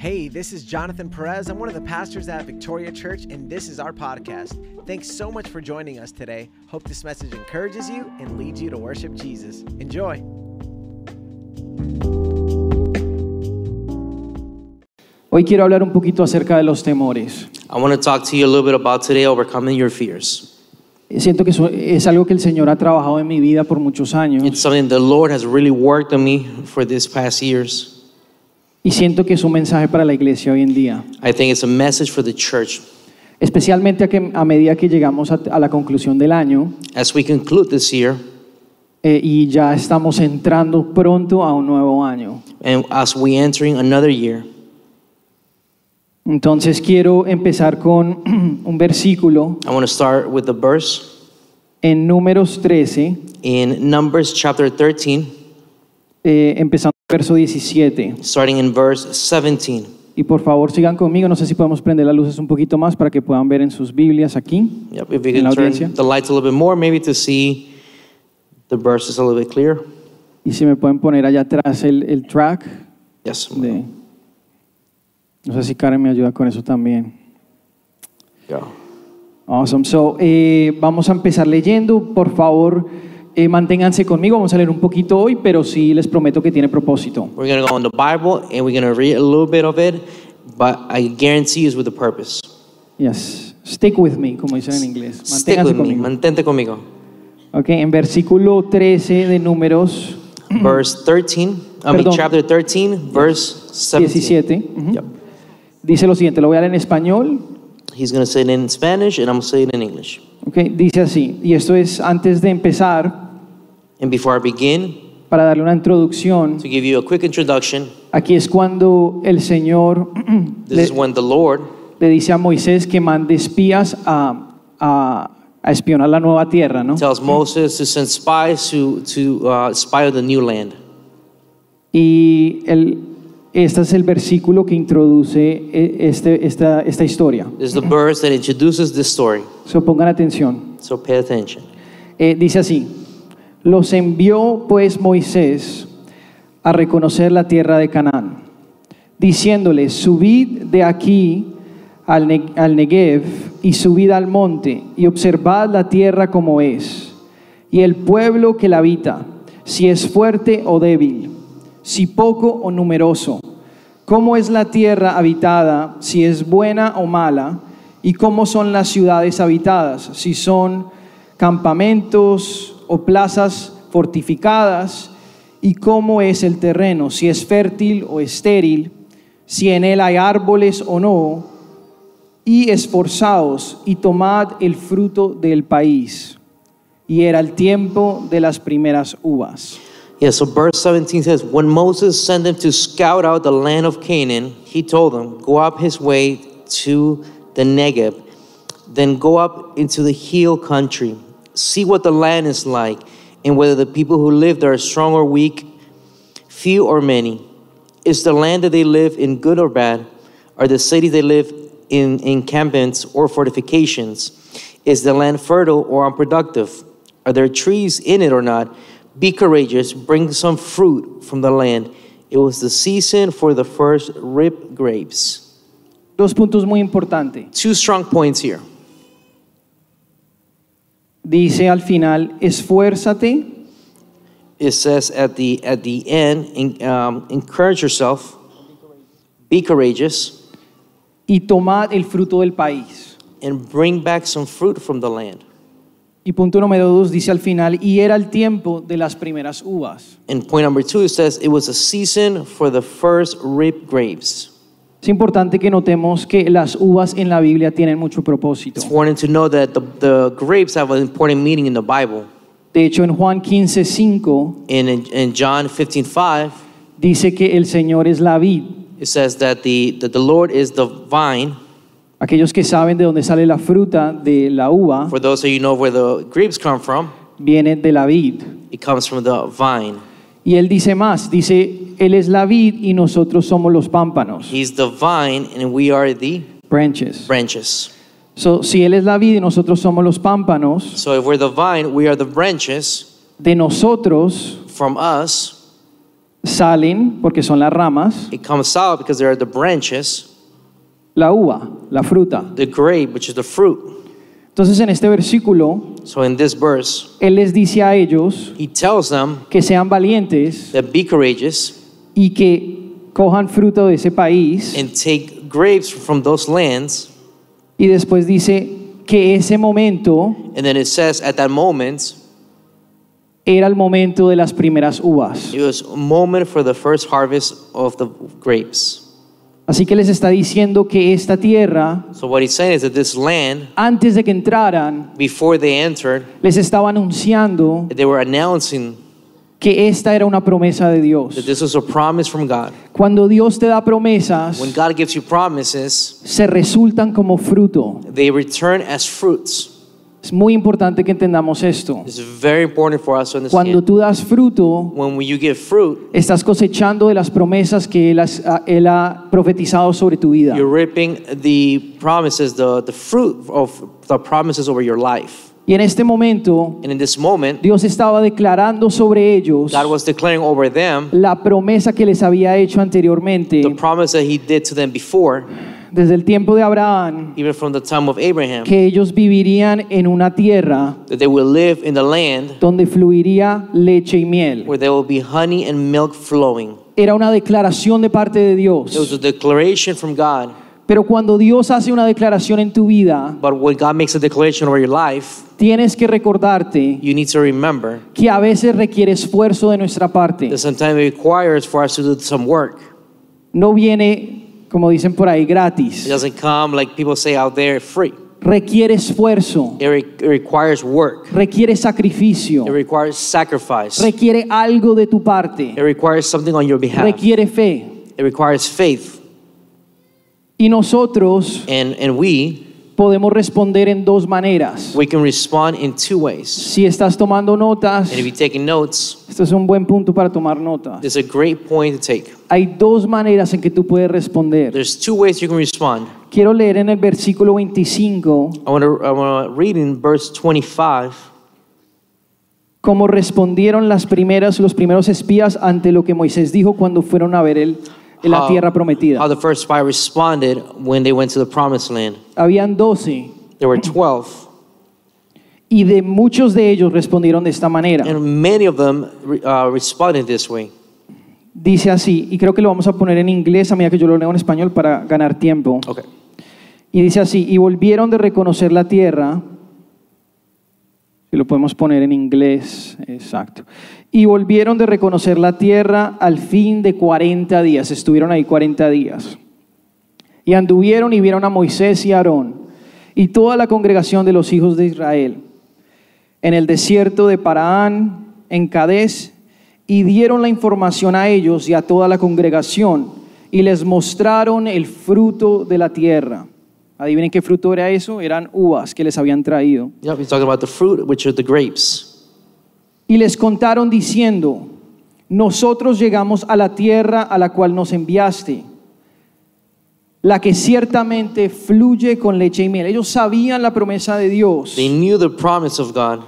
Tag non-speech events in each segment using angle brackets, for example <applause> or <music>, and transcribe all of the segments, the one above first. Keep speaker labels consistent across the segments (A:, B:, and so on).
A: Hey, this is Jonathan Perez. I'm one of the pastors at Victoria Church, and this is our podcast. Thanks so much for joining us today. Hope this message encourages you and leads you to worship Jesus. Enjoy.
B: Hoy quiero hablar un poquito acerca de los temores.
C: I want to talk to you a little bit about today overcoming your fears.
B: Siento que eso es algo que el Señor ha trabajado en mi vida por muchos años
C: It's something the Lord has really worked on me for these past years.
B: Y siento que es un mensaje para la iglesia hoy en día,
C: I think it's a message for the church.
B: especialmente a, que, a medida que llegamos a, a la conclusión del año
C: As we conclude this year,
B: eh, y ya estamos entrando pronto a un nuevo año.
C: and as we entering another year,
B: Entonces quiero empezar con <clears throat> un versículo
C: I want to start with the verse
B: en Números 13,
C: in Numbers chapter 13,
B: eh, empezando verso 17.
C: starting in verse 17.
B: Y por favor sigan conmigo, no sé si podemos prender las luces un poquito más para que puedan ver en sus Biblias aquí.
C: Yep, if we
B: En la audiencia.
C: the lights a little bit more, maybe to see the verses a little bit clearer.
B: Y si me pueden poner allá atrás el, el track
C: Yes.
B: de... No sé si Karen me ayuda con eso también.
C: Yeah.
B: Awesome. So, eh, vamos a empezar leyendo. Por favor, eh, manténganse conmigo. Vamos a leer un poquito hoy, pero sí les prometo que tiene propósito.
C: We're going to go in the Bible and we're going to read a little bit of it, but I guarantee it's with a purpose.
B: Yes. Stick with me, como dicen en inglés.
C: Stick with me,
B: conmigo.
C: mantente conmigo.
B: Ok, en versículo 13 de Números <clears throat>
C: Verse 13, I mean chapter 13, verse 17.
B: 17. ujú,
C: Yep.
B: Dice lo siguiente, lo voy a leer en español.
C: He's going to say it in Spanish and I'm going to say it in English.
B: Ok, dice así, y esto es antes de empezar,
C: And before I begin,
B: para darle una introducción,
C: to give you a quick introduction,
B: aquí es cuando el Señor <clears throat>
C: this
B: le,
C: is when the Lord
B: le dice a Moisés que mande espías a, a- a espionar la nueva tierra, ¿no?
C: tells Moses to send spies to, to uh, spy out the new land.
B: Y el, este es el versículo que introduce eh, este, esta, esta historia.
C: This is the verse that introduces this story.
B: So pongan atención.
C: So pay attention.
B: Eh, dice así, los envió pues Moisés a reconocer la tierra de Canaán, diciéndoles, subid de aquí al, Ne- al Negev y subid al monte y observad la tierra como es, y el pueblo que la habita, si es fuerte o débil, si poco o numeroso, cómo es la tierra habitada, si es buena o mala, y cómo son las ciudades habitadas, si son campamentos o plazas fortificadas, y cómo es el terreno, si es fértil o estéril, si en él hay árboles o no, y esforzaos y tomad el fruto del país. Y era el tiempo de las primeras uvas.
C: Yeah, so verse 17 says, When Moses sent them to scout out the land of Canaan, he told them, Go up his way to the Negev, then go up into the hill country. See what the land is like, and whether the people who live there are strong or weak, few or many. Is the land that they live in good or bad? Are the cities they live in encampments or fortifications? Is the land fertile or unproductive? Are there trees in it or not? Be courageous, bring some fruit from the land. It was the season for the first rib grapes.
B: Dos puntos muy importantes.
C: Two strong points here.
B: Dice al final, esfuérzate
C: It says at the at the end, en- um, encourage yourself, be courageous,
B: y tomad el fruto del país.
C: and bring back some fruit from the land.
B: Y punto número dos dice al final, y era el tiempo de las primeras uvas.
C: And point number two, it says it was a season for the first rib grapes.
B: Es importante que notemos que las uvas en la Biblia tienen mucho propósito.
C: It's important to know that the, the grapes have an important meaning in the Bible.
B: De hecho, en Juan 15, 5
C: In, in, in John 15, 5,
B: dice que el Señor es la vid.
C: it says that the, that the Lord is the vine.
B: Aquellos que saben de dónde sale la fruta de la uva,
C: For those of you who know where the grapes come from,
B: viene de la vid.
C: it comes from the vine.
B: Y él dice más, dice, Él es la vid y nosotros somos los pámpanos,
C: He's the vine and we are the
B: branches.
C: branches.
B: So, si Él es la vid y nosotros somos los pámpanos,
C: So if we're the vine, we are the branches.
B: de nosotros
C: From us,
B: salen, porque son las ramas,
C: It comes out because there are the branches,
B: la uva, la fruta.
C: the grape, which is the fruit.
B: Entonces en este versículo,
C: So in this verse,
B: Él les dice a ellos
C: he tells them
B: que sean valientes
C: that be courageous
B: y que cojan fruto de ese país.
C: and take grapes from those lands.
B: Y después dice que ese momento
C: And then it says at that moment,
B: era el momento de las primeras uvas.
C: it was a moment for the first harvest of the grapes.
B: Así que les está diciendo que esta tierra,
C: So what he's saying is that this land,
B: antes de que entraran,
C: before they entered,
B: les estaba anunciando
C: they were announcing
B: que esta era una promesa de
C: that
B: Dios.
C: this was a promise from God.
B: Cuando Dios te da promesas,
C: When God gives you promises,
B: se resultan como fruto.
C: they return as fruits.
B: Es muy importante que entendamos esto.
C: It's very important for us to
B: Cuando
C: understand.
B: tú das fruto,
C: When you give fruit,
B: estás cosechando de las promesas que Él, has- ah, Él ha profetizado sobre tu vida.
C: you're reaping the promises, the, the fruit of the promises over your life.
B: Y en este momento,
C: And in this moment,
B: Dios estaba declarando sobre ellos
C: God was declaring over them
B: la promesa que les había hecho anteriormente
C: the promise that He did to them before,
B: desde el tiempo de Abraham,
C: even from the time of Abraham,
B: que ellos vivirían en una tierra
C: that they will live in the land
B: donde fluiría leche y miel.
C: where there will be honey and milk flowing.
B: Era una declaración de parte de
C: It was
B: Dios.
C: a declaration from God.
B: Pero cuando Dios hace una declaración en tu vida,
C: But when God makes a declaration over your life,
B: tienes que recordarte
C: you need to remember
B: que a veces requiere esfuerzo de nuestra parte.
C: that sometimes it requires for us to do some work.
B: No viene, como dicen por ahí,
C: It
B: gratis.
C: doesn't come like people say out there free.
B: Requiere esfuerzo,
C: It, re- it requires work.
B: requiere sacrificio,
C: It requires sacrifice.
B: requiere algo de tu parte,
C: It requires something on your behalf.
B: requiere fe.
C: It requires faith.
B: Y nosotros
C: And, and we,
B: podemos responder en dos maneras.
C: we can respond in two ways.
B: Si estás tomando notas,
C: And if you're taking notes,
B: esto es un buen punto para tomar notas.
C: this is a great point to take.
B: Hay dos maneras en que tú puedes responder.
C: There's two ways you can respond.
B: Quiero leer en el versículo 25
C: I want to I wanna read in verse 25
B: cómo respondieron las primeras, los primeros espías ante lo que Moisés dijo cuando fueron a ver el, la
C: how-
B: tierra prometida.
C: How the first spy responded when they went to the promised land.
B: Habían doce
C: There were 12,
B: y de muchos de ellos respondieron de esta manera.
C: and many of them uh, responded this way.
B: Dice así, y creo que lo vamos a poner en inglés a medida que yo lo leo en español para ganar tiempo.
C: Okay.
B: Y dice así, y volvieron de reconocer la tierra, si lo podemos poner en inglés, exacto. Y volvieron de reconocer la tierra al fin de 40 días, estuvieron ahí 40 días. Y anduvieron y vieron a Moisés y Aarón y toda la congregación de los hijos de Israel en el desierto de Paraán, en Cadés, y dieron la información a ellos y a toda la congregación, y les mostraron el fruto de la tierra. Adivinen qué fruto era eso, eran uvas que les habían traído.
C: Yep, he's talking about the fruit, which are the grapes.
B: Y les contaron diciendo, nosotros llegamos a la tierra a la cual nos enviaste, la que ciertamente fluye con leche y miel. Ellos sabían la promesa de Dios.
C: They knew the promise of God.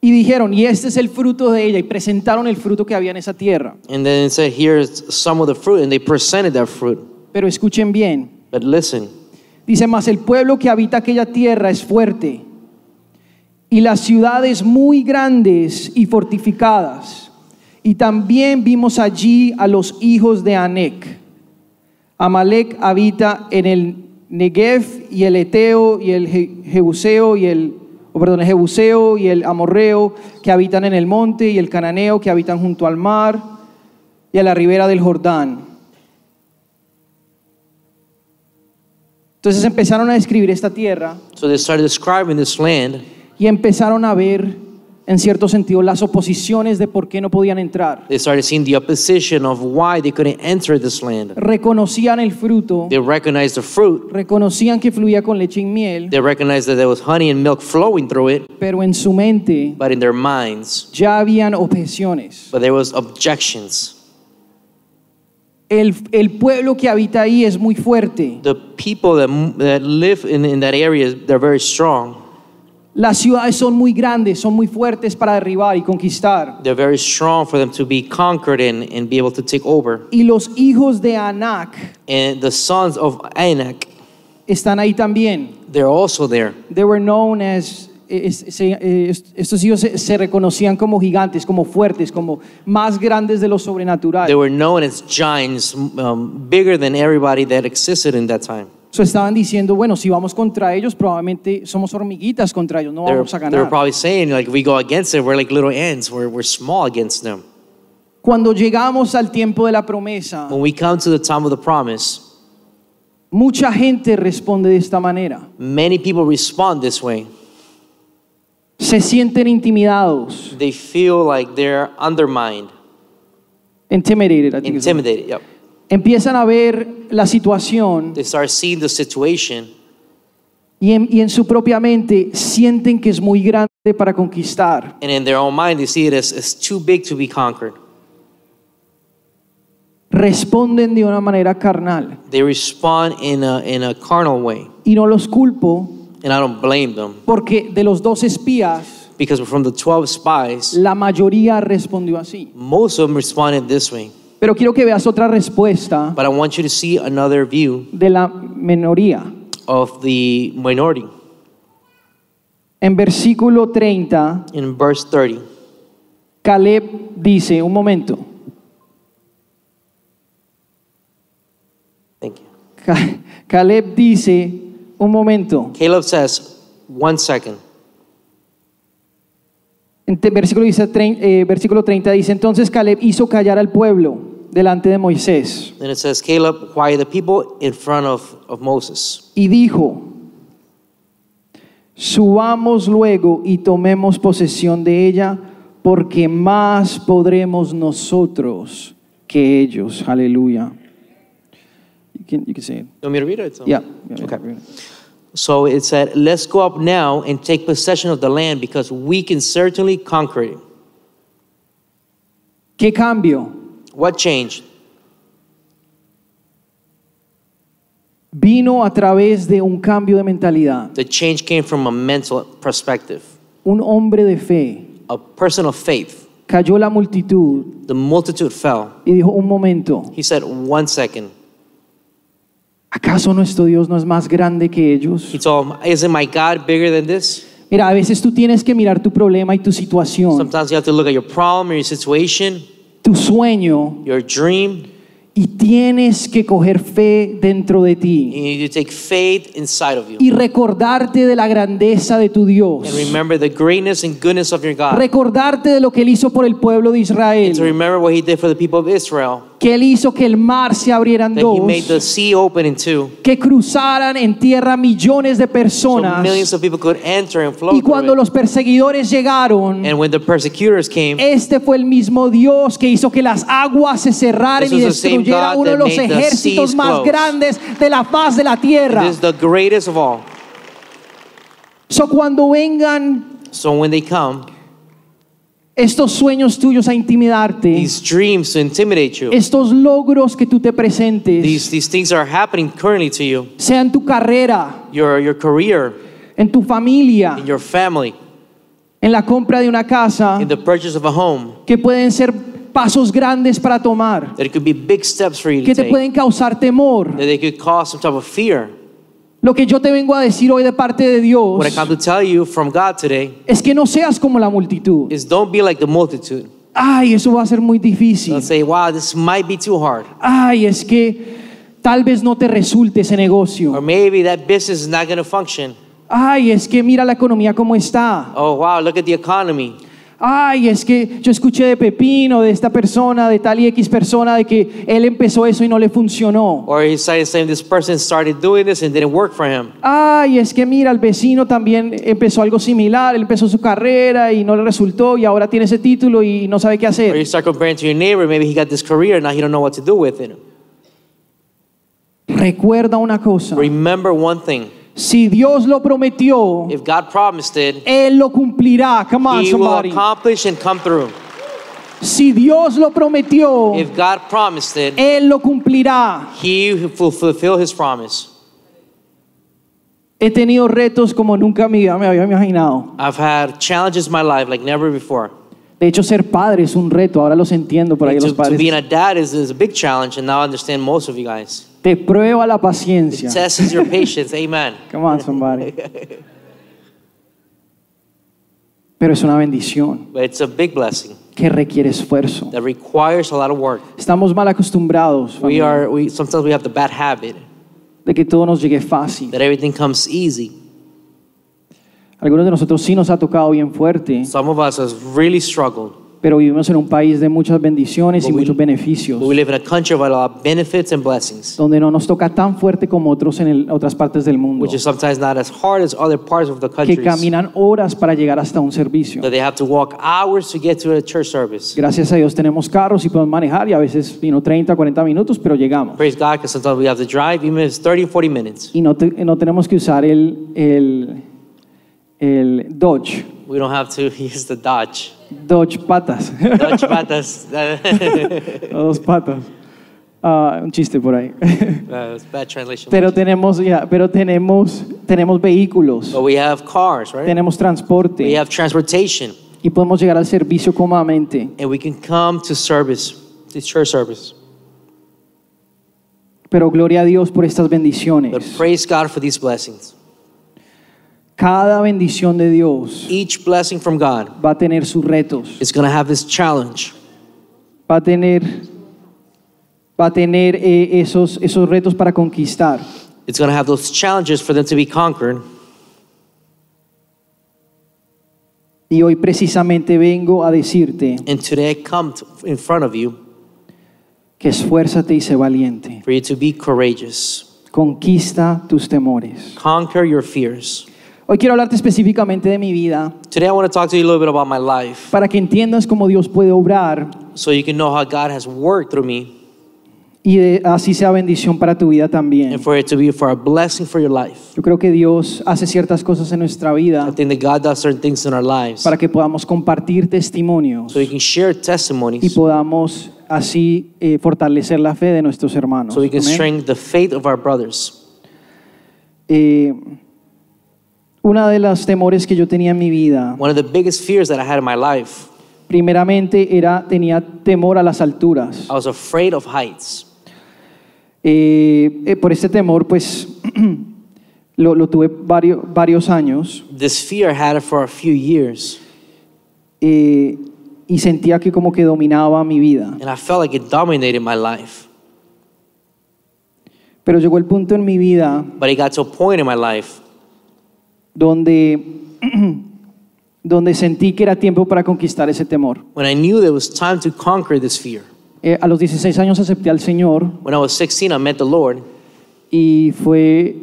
B: Y dijeron, y este es el fruto de ella, y presentaron el fruto que había en esa tierra.
C: And then it said, here's some of the fruit, and they presented that fruit.
B: Pero escuchen bien,
C: But listen,
B: dice más, el pueblo que habita aquella tierra es fuerte, y las ciudades muy grandes y fortificadas. Y también vimos allí a los hijos de Anec. Amalek habita en el Negev y el Eteo y el Je- Jebuseo y el, o perdón, el Jebuseo y el Amorreo que habitan en el monte y el Cananeo que habitan junto al mar y a la ribera del Jordán. Entonces empezaron a describir esta tierra
C: so they started describing this land,
B: y empezaron a ver, en cierto sentido, las oposiciones de por qué no podían entrar.
C: they started seeing the opposition of why they couldn't enter this land.
B: Reconocían el fruto,
C: They recognized the fruit,
B: reconocían que fluía con leche y miel,
C: they recognized that there was honey and milk flowing through it,
B: pero en su mente
C: but in their minds,
B: ya habían objeciones.
C: but there was objections.
B: El, el pueblo que habita ahí es muy fuerte.
C: The people that, that live in, in that area, they're very strong.
B: Las ciudades son muy grandes, son muy fuertes para derribar y conquistar.
C: They're very strong for them to be conquered and, and be able to take over.
B: Y los hijos de Anac
C: And the sons of Anak,
B: están ahí también.
C: they're also there.
B: They were known as es- se- eh, est- estos hijos se, se reconocían como gigantes, como fuertes, como más grandes de lo sobrenatural.
C: They were known as giants, um, bigger than everybody that existed in that time.
B: So estaban diciendo, bueno, si vamos contra ellos, probablemente somos hormiguitas contra ellos, no
C: They were,
B: vamos a
C: they were
B: ganar.
C: probably saying, like, if we go against it, we're like little ants. We're, we're small against them.
B: Cuando llegamos al tiempo de la promesa,
C: When we come to the time of the promise,
B: mucha gente responde de esta manera.
C: many people respond this way.
B: Se sienten intimidados,
C: They feel like they're undermined,
B: intimidated. I think is the-
C: intimidated. Yep.
B: Empiezan a ver la situación
C: They start seeing the situation
B: y en, y en su propia mente sienten que es muy grande para conquistar.
C: and in their own mind they see it as, as too big to be conquered.
B: Responden de una manera carnal.
C: They respond in a, in a carnal way.
B: Y no los culpo
C: And I don't blame them
B: porque de los dos espías,
C: because from the 12 spies,
B: la mayoría respondió así.
C: most of them responded this way.
B: Pero quiero que veas otra respuesta
C: But I want you to see another view
B: de la minoría.
C: of the minority.
B: En versículo 30,
C: In verse 30,
B: Caleb dice, un momento,
C: thank you.
B: Ca- Caleb dice, un momento,
C: Caleb says, one second.
B: Versículo, dice, eh, versículo 30 dice, entonces Caleb hizo callar al pueblo delante de Moisés
C: Then it says, Caleb quieted the people in front of, of Moses.
B: y dijo, subamos luego y tomemos posesión de ella, porque más podremos nosotros que ellos. Aleluya. You can, you can say it.
C: You want me to read it?
B: Yeah. yeah,
C: Okay.
B: yeah.
C: So it said, Let's go up now and take possession of the land because we can certainly conquer it.
B: ¿Qué cambio?
C: What changed?
B: Vino a través de un cambio de mentalidad.
C: The change came from a mental perspective.
B: Un hombre de fe
C: A person of faith.
B: cayó la multitud
C: The multitude fell.
B: y dijo, un momento,
C: He said, One second.
B: ¿Acaso nuestro Dios no es más grande que ellos?
C: Told him, Isn't my God bigger than this?
B: Mira, a veces tú tienes que mirar tu problema y tu situación,
C: Sometimes you have to look at your problem or your situation,
B: tu sueño,
C: your dream,
B: y tienes que coger fe dentro de
C: and
B: ti
C: you need to take faith inside of you.
B: y recordarte de la grandeza de tu Dios.
C: And remember the greatness and goodness of your God.
B: Recordarte de lo que Él hizo por el pueblo de
C: To
B: Israel,
C: remember what He did for the people of Israel.
B: Que Él hizo que el mar se abriera en
C: That He made the
B: dos,
C: sea open in two.
B: que cruzaran en tierra millones de
C: So
B: personas.
C: millions of people could enter and flow
B: Y cuando
C: it.
B: los perseguidores llegaron,
C: And when the persecutors came,
B: este fue el mismo Dios que hizo que las aguas se cerraran
C: This
B: y
C: was the same
B: destruyera
C: God
B: uno de
C: that
B: los
C: made the
B: ejércitos
C: seas
B: más
C: close.
B: grandes de la faz de la tierra.
C: this is the greatest of all.
B: So cuando vengan
C: So when they come,
B: estos sueños tuyos a intimidarte,
C: these dreams to intimidate you,
B: estos logros que tú te presentes,
C: these, these things are happening currently to you.
B: sea en tu carrera,
C: Your, your career,
B: en tu familia,
C: in your family,
B: en la compra de una casa,
C: in the purchase of a home,
B: que pueden ser pasos grandes para tomar,
C: that it could be big steps for you to
B: que te
C: take,
B: pueden causar temor.
C: that they could cause some type of fear.
B: Lo que yo te vengo a decir hoy de parte de Dios
C: What I come to tell you from God today
B: es que no seas como la multitud.
C: is don't be like the multitude.
B: Ay, eso va a ser muy difícil.
C: Don't say, wow, this might be too hard.
B: Ay, es que tal vez no te resulte ese
C: Or
B: negocio.
C: maybe that business is not going to function.
B: Ay, es que mira la economía cómo está.
C: Oh, wow, look at the economy.
B: Ay, es que yo escuché de Pepino, de esta persona, de tal y X persona, de que él empezó eso y no le funcionó.
C: Or he's saying, saying this person started doing this and didn't work for him.
B: Ay, es que mira, el vecino también empezó algo similar, él empezó su carrera y no le resultó y ahora tiene ese título y no sabe qué
C: Or
B: hacer.
C: you start comparing to your neighbor, maybe he got this career, now he don't know what to do with it.
B: Recuerda una cosa,
C: Remember one thing.
B: Si Dios lo prometió,
C: If God promised it,
B: Él lo cumplirá. Come on,
C: he will
B: somebody.
C: accomplish and come through.
B: Si Dios lo prometió,
C: If God promised it,
B: Él lo cumplirá.
C: he will fulfill his promise.
B: He tenido retos como nunca me, había imaginado.
C: I've had challenges in my life like never before.
B: De hecho, ser padre es un reto. Ahora los entiendo por ahí
C: And
B: los
C: to, to
B: padres.
C: being a dad is, is a big challenge, and now I understand most of you guys.
B: Te prueba la paciencia.
C: Tests your patience. Amen. <laughs>
B: Come on, somebody. Pero es una bendición
C: But it's a big blessing
B: que requiere esfuerzo.
C: that requires a lot of work.
B: Estamos mal acostumbrados
C: We
B: familia,
C: are we sometimes we have the bad habit
B: de que todo nos llegue fácil.
C: that everything comes easy.
B: Algunos de nosotros sí nos ha tocado bien fuerte,
C: Some of us has really struggled.
B: Pero vivimos en un país de muchas bendiciones y
C: we-
B: muchos beneficios,
C: we live in a country of a lot of benefits and blessings,
B: donde no nos toca tan fuerte como otros en el- otras partes del mundo,
C: which is sometimes not as hard as other parts of the
B: que
C: country.
B: caminan horas para llegar hasta un servicio.
C: That they have to walk hours to get to a church service.
B: Gracias a Dios tenemos carros y podemos manejar y a veces you know, 30, 40 minutos, pero llegamos.
C: Praise God, because sometimes we have to drive, even if it's 30 40 minutes.
B: Y no, te- no tenemos que usar el, el, el Dodge,
C: We don't have to <laughs> use the Dodge.
B: Dodge patas,
C: Dodge <laughs> patas.
B: dos patas. Ah, un chiste por ahí. <laughs>
C: Uh, bad translation.
B: pero tenemos, ya, pero tenemos, tenemos vehículos,
C: But we have cars, right?
B: tenemos transporte
C: We have transportation,
B: y podemos llegar al servicio cómodamente.
C: and we can come to service, to church service.
B: Pero gloria a Dios por estas
C: But
B: bendiciones.
C: praise God for these blessings.
B: Cada bendición de Dios
C: Each blessing from God
B: va a tener sus retos,
C: is going to have this challenge.
B: va a tener, va a tener eh, esos, esos retos para conquistar.
C: It's going to have those challenges for them to be conquered.
B: Y hoy precisamente vengo a decirte
C: And today I come to, in front of you
B: que esfuérzate y sé valiente.
C: for you to be courageous.
B: Conquista tus temores.
C: Conquer your fears.
B: Hoy quiero hablarte específicamente de mi vida
C: Today I want to talk to you a little bit about my life
B: para que entiendas cómo Dios puede obrar
C: so you can know how God has worked through me
B: y de- así sea bendición para tu vida también.
C: and for it to be for a blessing for your life.
B: Yo creo que Dios hace ciertas cosas en nuestra vida
C: I think that God does certain things in our lives
B: para que podamos compartir testimonios
C: so we can share
B: y
C: testimonies
B: podamos así eh, fortalecer la fe de nuestros hermanos.
C: so we can
B: Amén.
C: strengthen the faith of our brothers.
B: Eh, una de los temores que yo tenía en mi vida,
C: One of the biggest fears that I had in my life,
B: primeramente era tenía temor a las alturas.
C: I was afraid of heights.
B: Eh, eh, por este temor, pues <clears throat> lo, lo tuve varios, varios años
C: This fear I had it for a few years
B: eh, y sentía que como que dominaba mi vida.
C: and I felt like it dominated my life.
B: Pero llegó el punto en mi vida
C: But it got to a point in my life
B: donde, <clears throat> donde sentí que era tiempo para conquistar ese temor.
C: when I knew there was time to conquer this fear.
B: Eh, a los 16 años acepté al Señor
C: When I was 16, I met the Lord,
B: y fue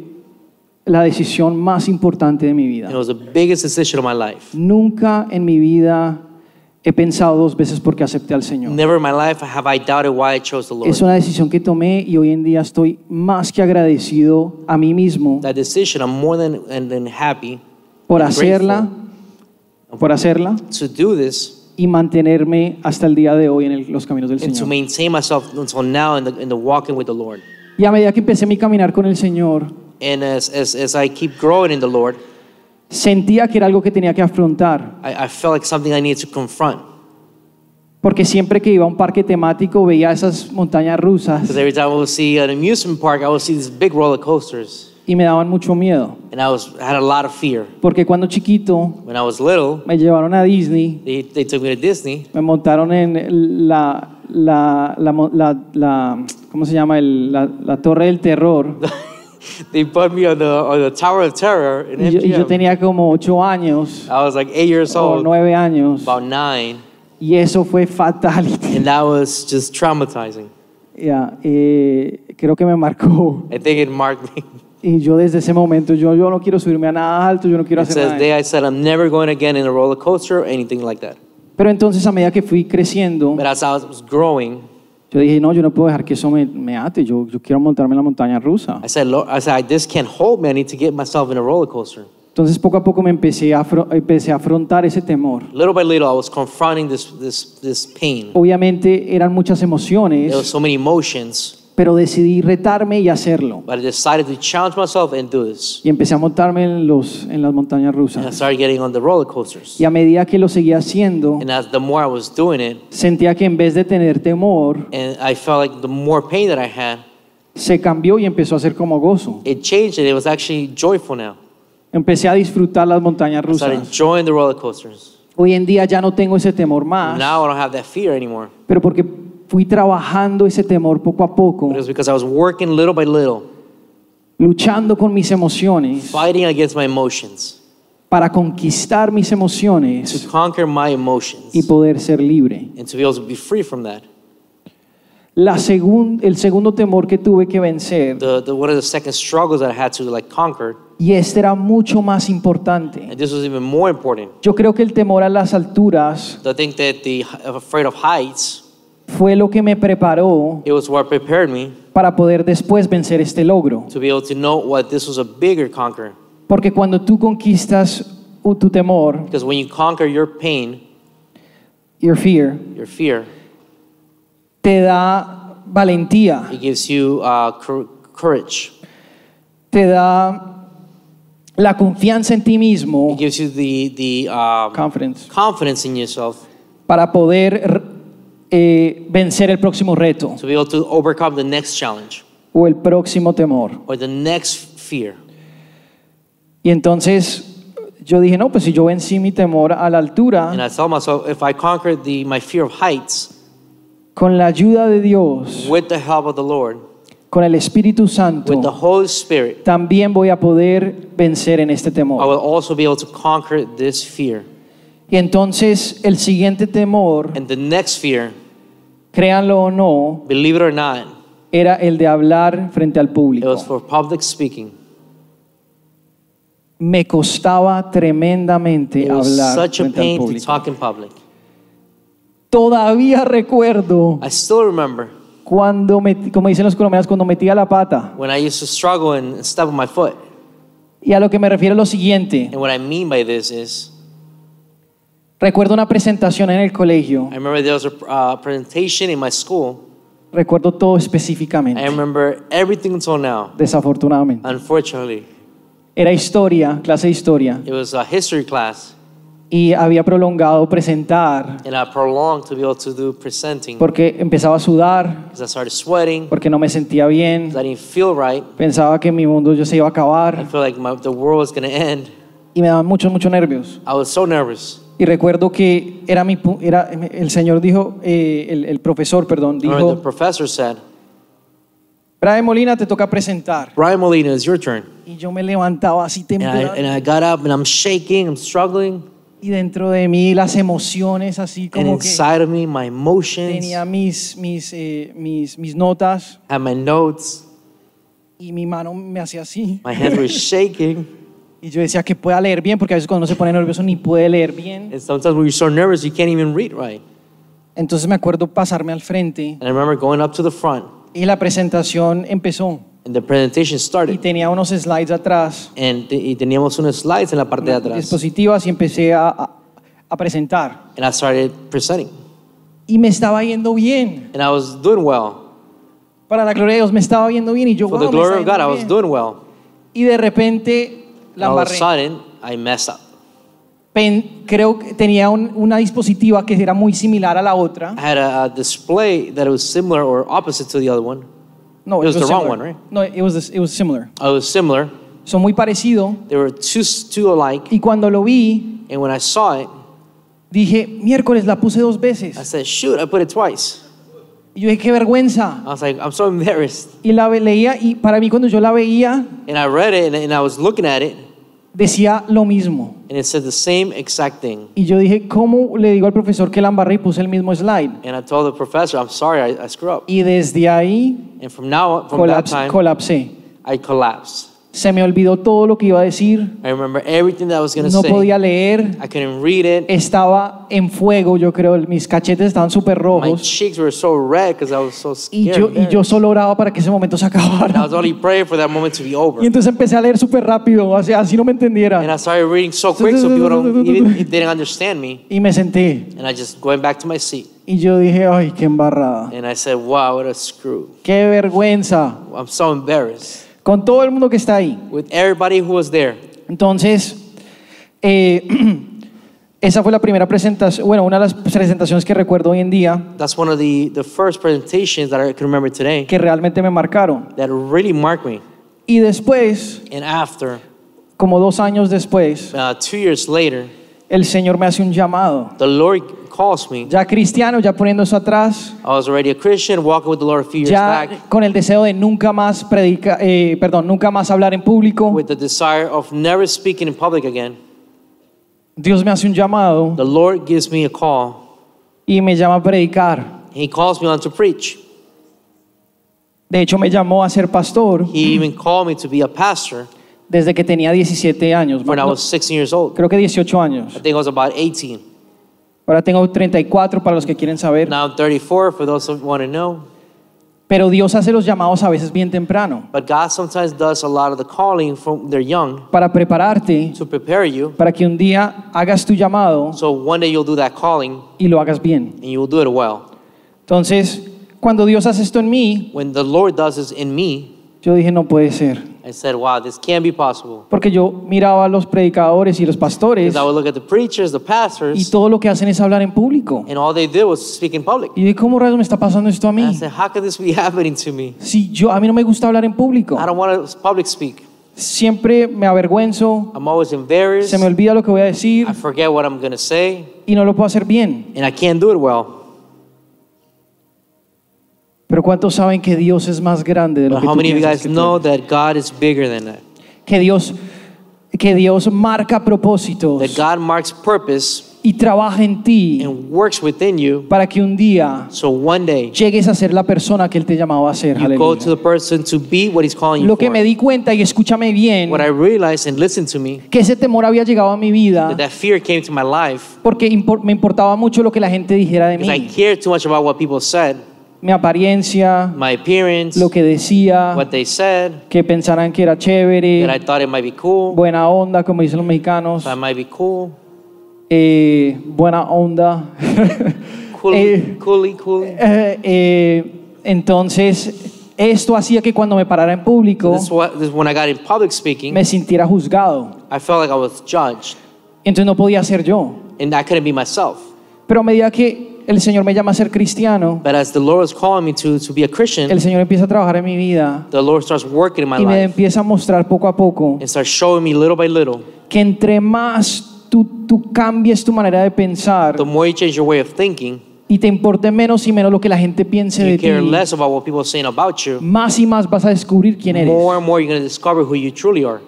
B: la decisión más importante de mi vida.
C: it was the biggest decision of my life.
B: Nunca en mi vida he pensado dos veces por qué acepté al Señor.
C: Never in my life have I doubted why I chose the Lord.
B: Es una decisión que tomé y hoy en día estoy más que agradecido a mí mismo
C: That decision, I'm more than, and happy
B: por
C: and
B: hacerla, por hacerla
C: to do this
B: y mantenerme hasta el día de hoy en el- los caminos del
C: and to
B: Señor.
C: maintain myself until now in the, in the walking with the Lord.
B: Y a medida que empecé mi caminar con el Señor,
C: And as, as, as I keep growing in the Lord,
B: sentía que era algo que tenía que afrontar,
C: I, I felt like something I needed to confront.
B: porque siempre que iba a un parque temático veía esas montañas rusas
C: Because every time I would see an amusement park, I would see these big roller coasters.
B: y me daban mucho miedo,
C: And I was I had a lot of fear.
B: porque cuando chiquito
C: When I was little,
B: me llevaron a Disney,
C: they, they took me to Disney.
B: me montaron en la, la, la, mo- la- la- ¿cómo se llama? El- la, la Torre del Terror. <laughs>
C: They put me on the, on the Tower of Terror in
B: yo, tenía como ocho años
C: I was like eight years
B: o
C: old,
B: nueve años
C: about nine,
B: y eso fue fatality.
C: and that was just traumatizing.
B: Ya, eh, creo que me marcó.
C: I think it marked me.
B: Y yo desde ese momento, yo, yo no quiero subirme a nada alto, yo no quiero
C: It
B: hacer
C: says
B: nada.
C: day I said I'm never going again in a roller coaster or anything like that.
B: Pero entonces a medida que fui creciendo,
C: But as I was growing,
B: yo dije, no, yo no puedo dejar que eso me, me ate, yo, yo quiero montarme en la montaña rusa.
C: I said, Lord, I said, just can't hold me. I need to get myself in a roller coaster.
B: Entonces poco a poco me empecé a, afro- empecé a afrontar ese temor.
C: Little by little, I was confronting this, this, this pain.
B: Obviamente eran muchas
C: There were
B: emociones,
C: so many emotions,
B: pero decidí retarme y hacerlo.
C: But I decided to challenge myself and do this.
B: Y empecé a montarme en, los, en las montañas
C: And I
B: rusas.
C: started getting on the roller coasters.
B: Y a medida que lo seguía haciendo,
C: And as the more I was doing it,
B: sentía que en vez de tener temor,
C: and I felt like the more pain that I had,
B: se cambió y empezó a ser como gozo.
C: it changed and it was actually joyful now.
B: Empecé a disfrutar las montañas
C: I started
B: rusas.
C: enjoying the roller coasters.
B: Hoy en día ya no tengo ese temor más,
C: Now I don't have that fear anymore.
B: pero porque fui trabajando ese temor poco a poco,
C: But it was because I was working little by little,
B: luchando con mis emociones
C: fighting against my emotions,
B: para conquistar mis
C: to
B: emociones
C: conquer my emotions,
B: y poder ser libre.
C: and to be able to be free from that.
B: La segun- el segundo temor que tuve que vencer,
C: The, the, one of the second struggles that I had to like conquer,
B: y este era mucho más importante.
C: and this was even more important.
B: Yo creo que el temor a las alturas
C: I think that the afraid of heights,
B: fue lo que me preparó
C: it was what prepared me
B: para poder después vencer este logro.
C: to be able to know what this was a bigger conquer.
B: Porque cuando tú conquistas tu temor,
C: Because when you conquer your pain,
B: your fear,
C: your fear,
B: te da valentía,
C: it gives you uh, cour- courage.
B: te da la confianza en ti mismo,
C: It gives you the the um,
B: confidence,
C: confidence in yourself
B: para poder eh, vencer el próximo reto
C: to be able to overcome the next challenge
B: o el próximo temor.
C: or the next fear.
B: Y entonces yo dije, no, pues si yo vencí mi temor a la
C: And
B: altura,
C: I tell myself, if I conquer the my fear of heights
B: con la ayuda de Dios,
C: with the help of the Lord,
B: con el Espíritu
C: with the
B: Santo,
C: Holy Spirit,
B: también voy a poder vencer en este
C: I
B: temor.
C: will also be able to conquer this fear.
B: Y entonces el siguiente temor,
C: And the next fear,
B: créanlo o no,
C: believe it or not,
B: era el de hablar frente al
C: it
B: público.
C: was for public speaking.
B: Me costaba tremendamente
C: It was
B: hablar
C: such a
B: frente al
C: pain to
B: público.
C: talk in public.
B: Todavía recuerdo
C: I still remember
B: cuando, metí- como dicen los colombianos, cuando metía la pata.
C: when I used to struggle and step on my foot.
B: Y a lo que me refiero es lo siguiente.
C: And what I mean by this is,
B: Recuerdo una presentación en el colegio.
C: I remember there was a uh, presentation in my school.
B: Recuerdo todo
C: I
B: específicamente,
C: remember everything until now.
B: desafortunadamente.
C: Unfortunately,
B: Era historia, clase de historia.
C: it was a history class,
B: Y había prolongado presentar
C: and I prolonged to be able to do presenting
B: porque empezaba a sudar,
C: because I started sweating.
B: porque no me sentía bien.
C: I didn't feel right.
B: Pensaba que mi mundo yo se iba a
C: I
B: acabar
C: felt like my, the world was going to end.
B: y me daban muchos, muchos nervios.
C: I was so nervous.
B: Y recuerdo que era mi, era, el Señor dijo, eh, el, el profesor, perdón, dijo,
C: said,
B: Brian Molina, te toca presentar.
C: Brian Molina, it's your turn.
B: Y yo me levantaba así
C: And I,
B: temprano.
C: and I got up and I'm shaking, I'm struggling.
B: Y dentro de mí las emociones así
C: And
B: como que
C: inside of me, my emotions,
B: tenía mis, mis, eh, mis, mis notas
C: had my notes,
B: y mi mano me hacía así.
C: my hands were <laughs> shaking.
B: Y yo decía que pueda leer bien, porque a veces cuando uno se pone nervioso ni puede leer bien.
C: And sometimes when you're so nervous, you can't even read right.
B: Entonces me acuerdo pasarme al frente
C: And I remember going up to the front,
B: y la presentación empezó.
C: and the presentation
B: Y
C: started.
B: tenía unos slides atrás,
C: And, y teníamos unos slides en la parte de atrás.
B: dispositivas, y empecé a, a- presentar.
C: And I started presenting.
B: Y me estaba yendo bien.
C: And I was doing well.
B: Para la gloria de Dios me estaba yendo bien y yo,
C: For
B: wow,
C: the glory of God, I
B: yendo
C: was
B: bien.
C: doing well.
B: Y de repente la
C: All of a
B: embarré.
C: sudden, I messed up.
B: Pen- creo que tenía un- una dispositiva que era muy similar a la otra.
C: I had a, a display that was similar or opposite to the other one.
B: No,
C: It was the wrong
B: similar.
C: one, right?
B: No, it was, it was similar.
C: I was similar.
B: Son muy parecido.
C: They were two, two alike.
B: Y cuando lo vi,
C: And when I saw it,
B: dije, miércoles la puse dos
C: I
B: veces.
C: said, shoot, I put it twice.
B: Y yo dije, qué vergüenza.
C: I was like, I'm so embarrassed.
B: Y la leía y para mí cuando yo la veía,
C: And I read it and, and I was looking at it
B: decía lo mismo.
C: and it said the same exact thing.
B: Y yo dije, ¿cómo le digo al profesor que la embarré y puse el mismo slide?
C: And I told the professor, I'm sorry, I, I screwed up.
B: Y desde ahí
C: And from now, from that time,
B: colapsé.
C: I collapsed.
B: Se me olvidó todo lo que iba a decir.
C: I remember everything that I was
B: No
C: say.
B: podía leer.
C: I couldn't read it.
B: Estaba en fuego, yo creo. Mis cachetes estaban súper
C: My
B: rojos.
C: cheeks were so red because I was so
B: Y
C: scared.
B: yo, y yo solo oraba para que ese momento se
C: I
B: acabara.
C: was only praying for that moment to be over.
B: Y entonces empecé a leer súper rápido, así no me
C: And
B: entendiera.
C: I started reading so quick so people don't even if they didn't understand me.
B: Y me senté.
C: And I just went back to my seat.
B: Y yo dije, ay, qué embarrada.
C: And I said, wow, what a screw.
B: Qué vergüenza.
C: I'm so embarrassed.
B: Con todo el mundo que está ahí.
C: With everybody who was there.
B: Entonces, eh, <clears throat> esa fue la primera presentación, bueno, una de las presentaciones que recuerdo hoy en día
C: That's one of the, the first presentations that I can remember today
B: que realmente me marcaron.
C: that really marked me.
B: Y después,
C: And after,
B: como dos años después,
C: uh, two years later,
B: el Señor me hace un llamado.
C: the Lord calls me.
B: Ya cristiano, ya poniendo eso atrás,
C: I was already a Christian, walking with the Lord a few years
B: ya
C: back,
B: con el deseo de nunca más predicar, perdón, nunca más hablar en público.
C: with the desire of never speaking in public again.
B: Dios me hace un llamado
C: The Lord gives me a call.
B: y me llama a predicar.
C: He calls me on to preach.
B: De hecho, me llamó a ser pastor
C: He even called me to be a pastor
B: desde que tenía 17 años.
C: when I was 16 years old.
B: creo que 18 años.
C: I think I was about 18.
B: Ahora tengo 34 para los que quieren saber.
C: Now I'm 34 for those who want to know.
B: Pero Dios hace los llamados a veces bien temprano
C: But God sometimes does a lot of the calling from they're young
B: para prepararte
C: to prepare you.
B: para que un día hagas tu llamado
C: So one day you'll do that calling
B: y lo hagas bien.
C: and you will do it well.
B: Entonces, cuando Dios hace esto en mí,
C: When the Lord does this in me,
B: yo dije, no puede ser.
C: I said, wow, this can't be possible.
B: Porque yo miraba a los predicadores y los pastores
C: Because I would look at the preachers, the
B: y
C: pastors,
B: todo lo que hacen es hablar en público.
C: and all they did was speak in public.
B: Y dije, ¿cómo rayos me está pasando esto a
C: And I
B: mí?
C: said, how could this be <laughs> happening to me?
B: Si yo, a mí no me gusta hablar en público.
C: I don't want to public speak.
B: Siempre me avergüenzo,
C: I'm always embarrassed.
B: se me olvida lo que voy a decir
C: I forget what I'm going to say,
B: y no lo puedo hacer bien.
C: and I can't do it well.
B: Pero ¿cuántos saben que Dios es más grande de lo
C: But
B: que
C: how
B: tú
C: many of you
B: piensas
C: guys
B: que tú
C: know
B: eres?
C: that God is bigger than that?
B: Que Dios, que Dios marca propósitos
C: That God marks purpose
B: y trabaja en ti
C: and works within you
B: para que un día
C: so one day
B: llegues a ser la persona que Él te llamaba a ser.
C: you go
B: Aleluya.
C: to the person to be what He's calling you
B: Lo que
C: for.
B: me di cuenta, y escúchame bien,
C: What I realized and listen to me,
B: que ese temor había llegado a mi vida
C: that that fear came to my life
B: porque impor- me importaba mucho lo que la gente dijera de
C: because I
B: mí.
C: cared too much about what people said,
B: Mi apariencia,
C: my appearance,
B: lo que decía,
C: what they said,
B: que pensaran que era
C: that I
B: chévere,
C: thought it might be cool,
B: buena onda, como dicen los mexicanos,
C: that might be cool,
B: eh, buena onda. <laughs>
C: cool,
B: Eh,
C: coolly, coolly.
B: Eh, eh, entonces, esto hacía que cuando me parara en público
C: what, when I got in public speaking,
B: me sintiera juzgado.
C: I felt like I was judged
B: Entonces no podía ser yo.
C: and I couldn't be myself.
B: Pero a medida que el Señor me llama a ser cristiano,
C: But as the Lord was calling me to, to be a Christian,
B: el Señor empieza a trabajar en mi vida
C: the Lord starts working in my
B: y me
C: life
B: empieza a mostrar poco a poco
C: and starts showing me little by little.
B: que entre más tú, tú cambies tu manera de pensar
C: The more you change your way of thinking,
B: y te importe menos y menos lo que la gente piense de ti,
C: care less about what people are saying about you.
B: más y más vas a descubrir quién eres.
C: More and more you're going to discover who you truly are.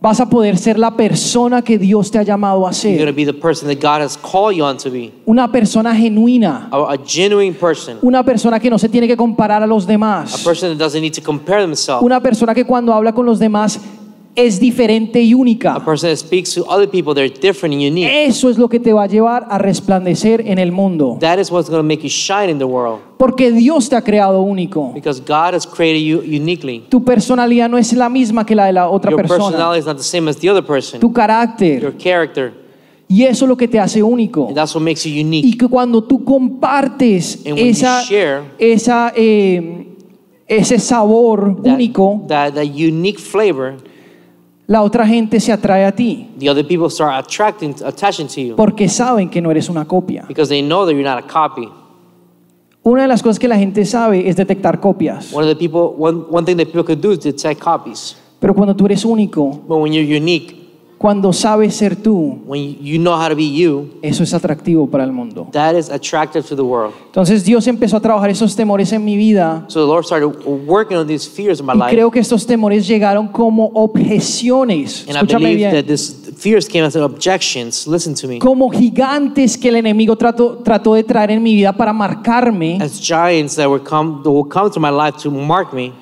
B: Vas a poder ser la persona que Dios te ha llamado a
C: You're going to
B: ser.
C: be the person that God has called you on to be.
B: Una persona genuina.
C: A, a genuine person.
B: Una persona que no se tiene que comparar a los
C: A
B: demás.
C: person that doesn't need to compare themselves.
B: Una persona que cuando habla con los demás es diferente y única.
C: person that speaks to other people, they're different and unique.
B: Eso es lo que te va a llevar a resplandecer en el mundo.
C: That is what's going to make you shine in the world.
B: Porque Dios te ha creado único.
C: Because God has created you uniquely.
B: Tu personalidad no es la misma que la de la otra
C: Your
B: persona.
C: personality is not the same as the other person.
B: Tu carácter.
C: Your character.
B: Y eso es lo que te hace único.
C: And that's what makes you unique.
B: Y que cuando tú compartes esa,
C: share-
B: esa, eh, ese sabor
C: That,
B: único,
C: that, that unique flavor,
B: la otra gente se atrae a ti.
C: the other people start attracting, attaching to you.
B: Porque saben que no eres una copia.
C: Because they know that you're not a copy.
B: Una de las cosas que la gente sabe es detectar copias.
C: One of the people, one, one thing that people could do is detect copies.
B: Pero cuando tú eres único,
C: But when you're unique,
B: cuando sabes ser tú,
C: when you, know how to be you,
B: eso es atractivo para el mundo.
C: that is attractive to the world.
B: Entonces Dios empezó a trabajar esos temores en mi vida
C: So the Lord started working on these fears in my
B: y
C: life.
B: creo que estos temores llegaron como objeciones.
C: And I
B: Escúchame
C: believe
B: bien.
C: that these fears came as objections. Listen to me.
B: Como gigantes que el enemigo trató, trató de traer en mi vida para marcarme
C: As giants that will come, that will come to my life to mark me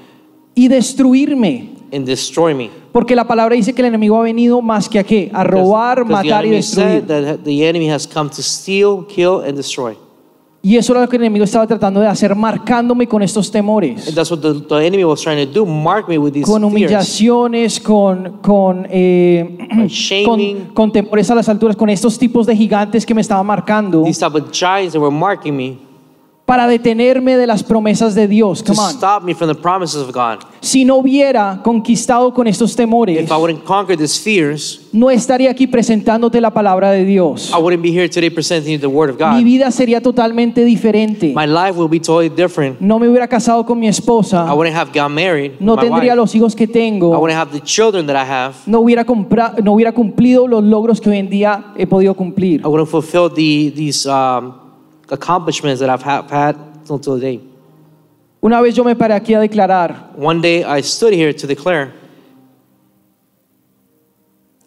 B: y destruirme.
C: And destroy me.
B: Porque la palabra dice que el enemigo ha venido más que a qué? A robar,
C: Because the
B: matar y destruir.
C: that the enemy has come to steal, kill, and destroy.
B: Y eso era lo que el enemigo estaba tratando de hacer, marcándome con estos
C: And
B: temores.
C: that's what the, the enemy was trying to do, mark me with these
B: Con humillaciones, con, con, eh, con, <clears throat> con temores a las alturas, con estos tipos de gigantes que me estaban marcando.
C: These type of giants that were marking me.
B: Para detenerme de las promesas de Dios.
C: to
B: Come on.
C: stop me from the promises of God.
B: Si no hubiera conquistado con estos temores,
C: If I wouldn't conquer these fears,
B: no estaría aquí presentándote la palabra de Dios.
C: I wouldn't be here today presenting you the Word of
B: Mi
C: God.
B: vida sería totalmente diferente.
C: My life will be totally different.
B: No me hubiera casado con mi esposa.
C: I wouldn't have got married. with
B: No
C: my
B: tendría
C: wife.
B: los hijos que
C: I
B: tengo.
C: wouldn't have the children that I have.
B: No hubiera, compra- no hubiera cumplido los logros que hoy en día he podido cumplir.
C: I wouldn't fulfill the, these um, accomplishments that I've ha- had until today.
B: Una vez yo me paré aquí a declarar
C: One day I stood here to declare,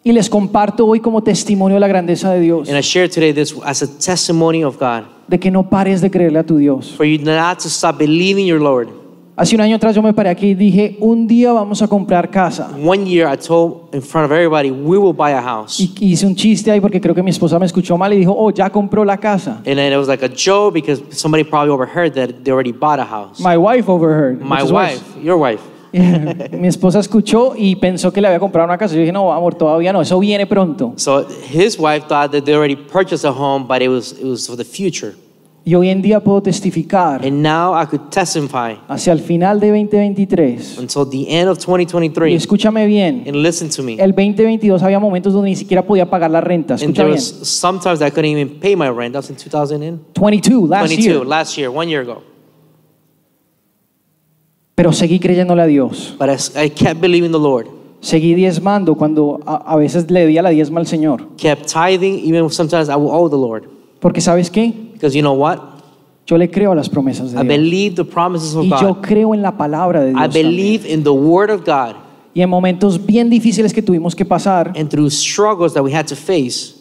B: y les comparto hoy como testimonio de la grandeza de Dios,
C: and I share today this as a testimony of God,
B: de que no pares de creerle a tu Dios.
C: for you not to stop believing your Lord.
B: Hace un año atrás yo me paré aquí y dije, un día vamos a comprar casa.
C: One year I told in front of everybody, we will buy a house.
B: Y hice un chiste ahí porque creo que mi esposa me escuchó mal y dijo, oh, ya compró la casa.
C: And then it was like a joke because somebody probably overheard that they already bought a house.
B: My wife overheard.
C: My
B: is worse.
C: wife, your wife. <laughs>
B: mi esposa escuchó y pensó que le había comprado una casa. Yo dije, no, amor, todavía no, eso viene pronto.
C: So his wife thought that they already purchased a home, but it was it was for the future.
B: Y hoy en día puedo testificar
C: And now I could testify
B: hacia el final de 2023.
C: until the end of
B: Y
C: 2023.
B: escúchame bien,
C: And listen to me.
B: el 2022 había momentos donde ni siquiera podía pagar la renta.
C: And
B: Escucha
C: there
B: bien.
C: was sometimes I couldn't even pay my rent. That was in 2022,
B: 22, last year.
C: last year, one year ago.
B: Pero seguí creyéndole a Dios.
C: But I, kept believing the Lord.
B: Seguí diezmando cuando a, a veces le debía la diezma al Señor.
C: Kept tithing, even sometimes I will owe the Lord.
B: Porque ¿sabes qué?
C: Because you know what?
B: Yo le creo a las promesas
C: I
B: de Dios.
C: believe the promises of
B: Y yo
C: God.
B: creo en la palabra de
C: I
B: Dios. también.
C: believe in the Word of God.
B: Y en momentos bien difíciles que tuvimos que pasar,
C: And through struggles that we had to face,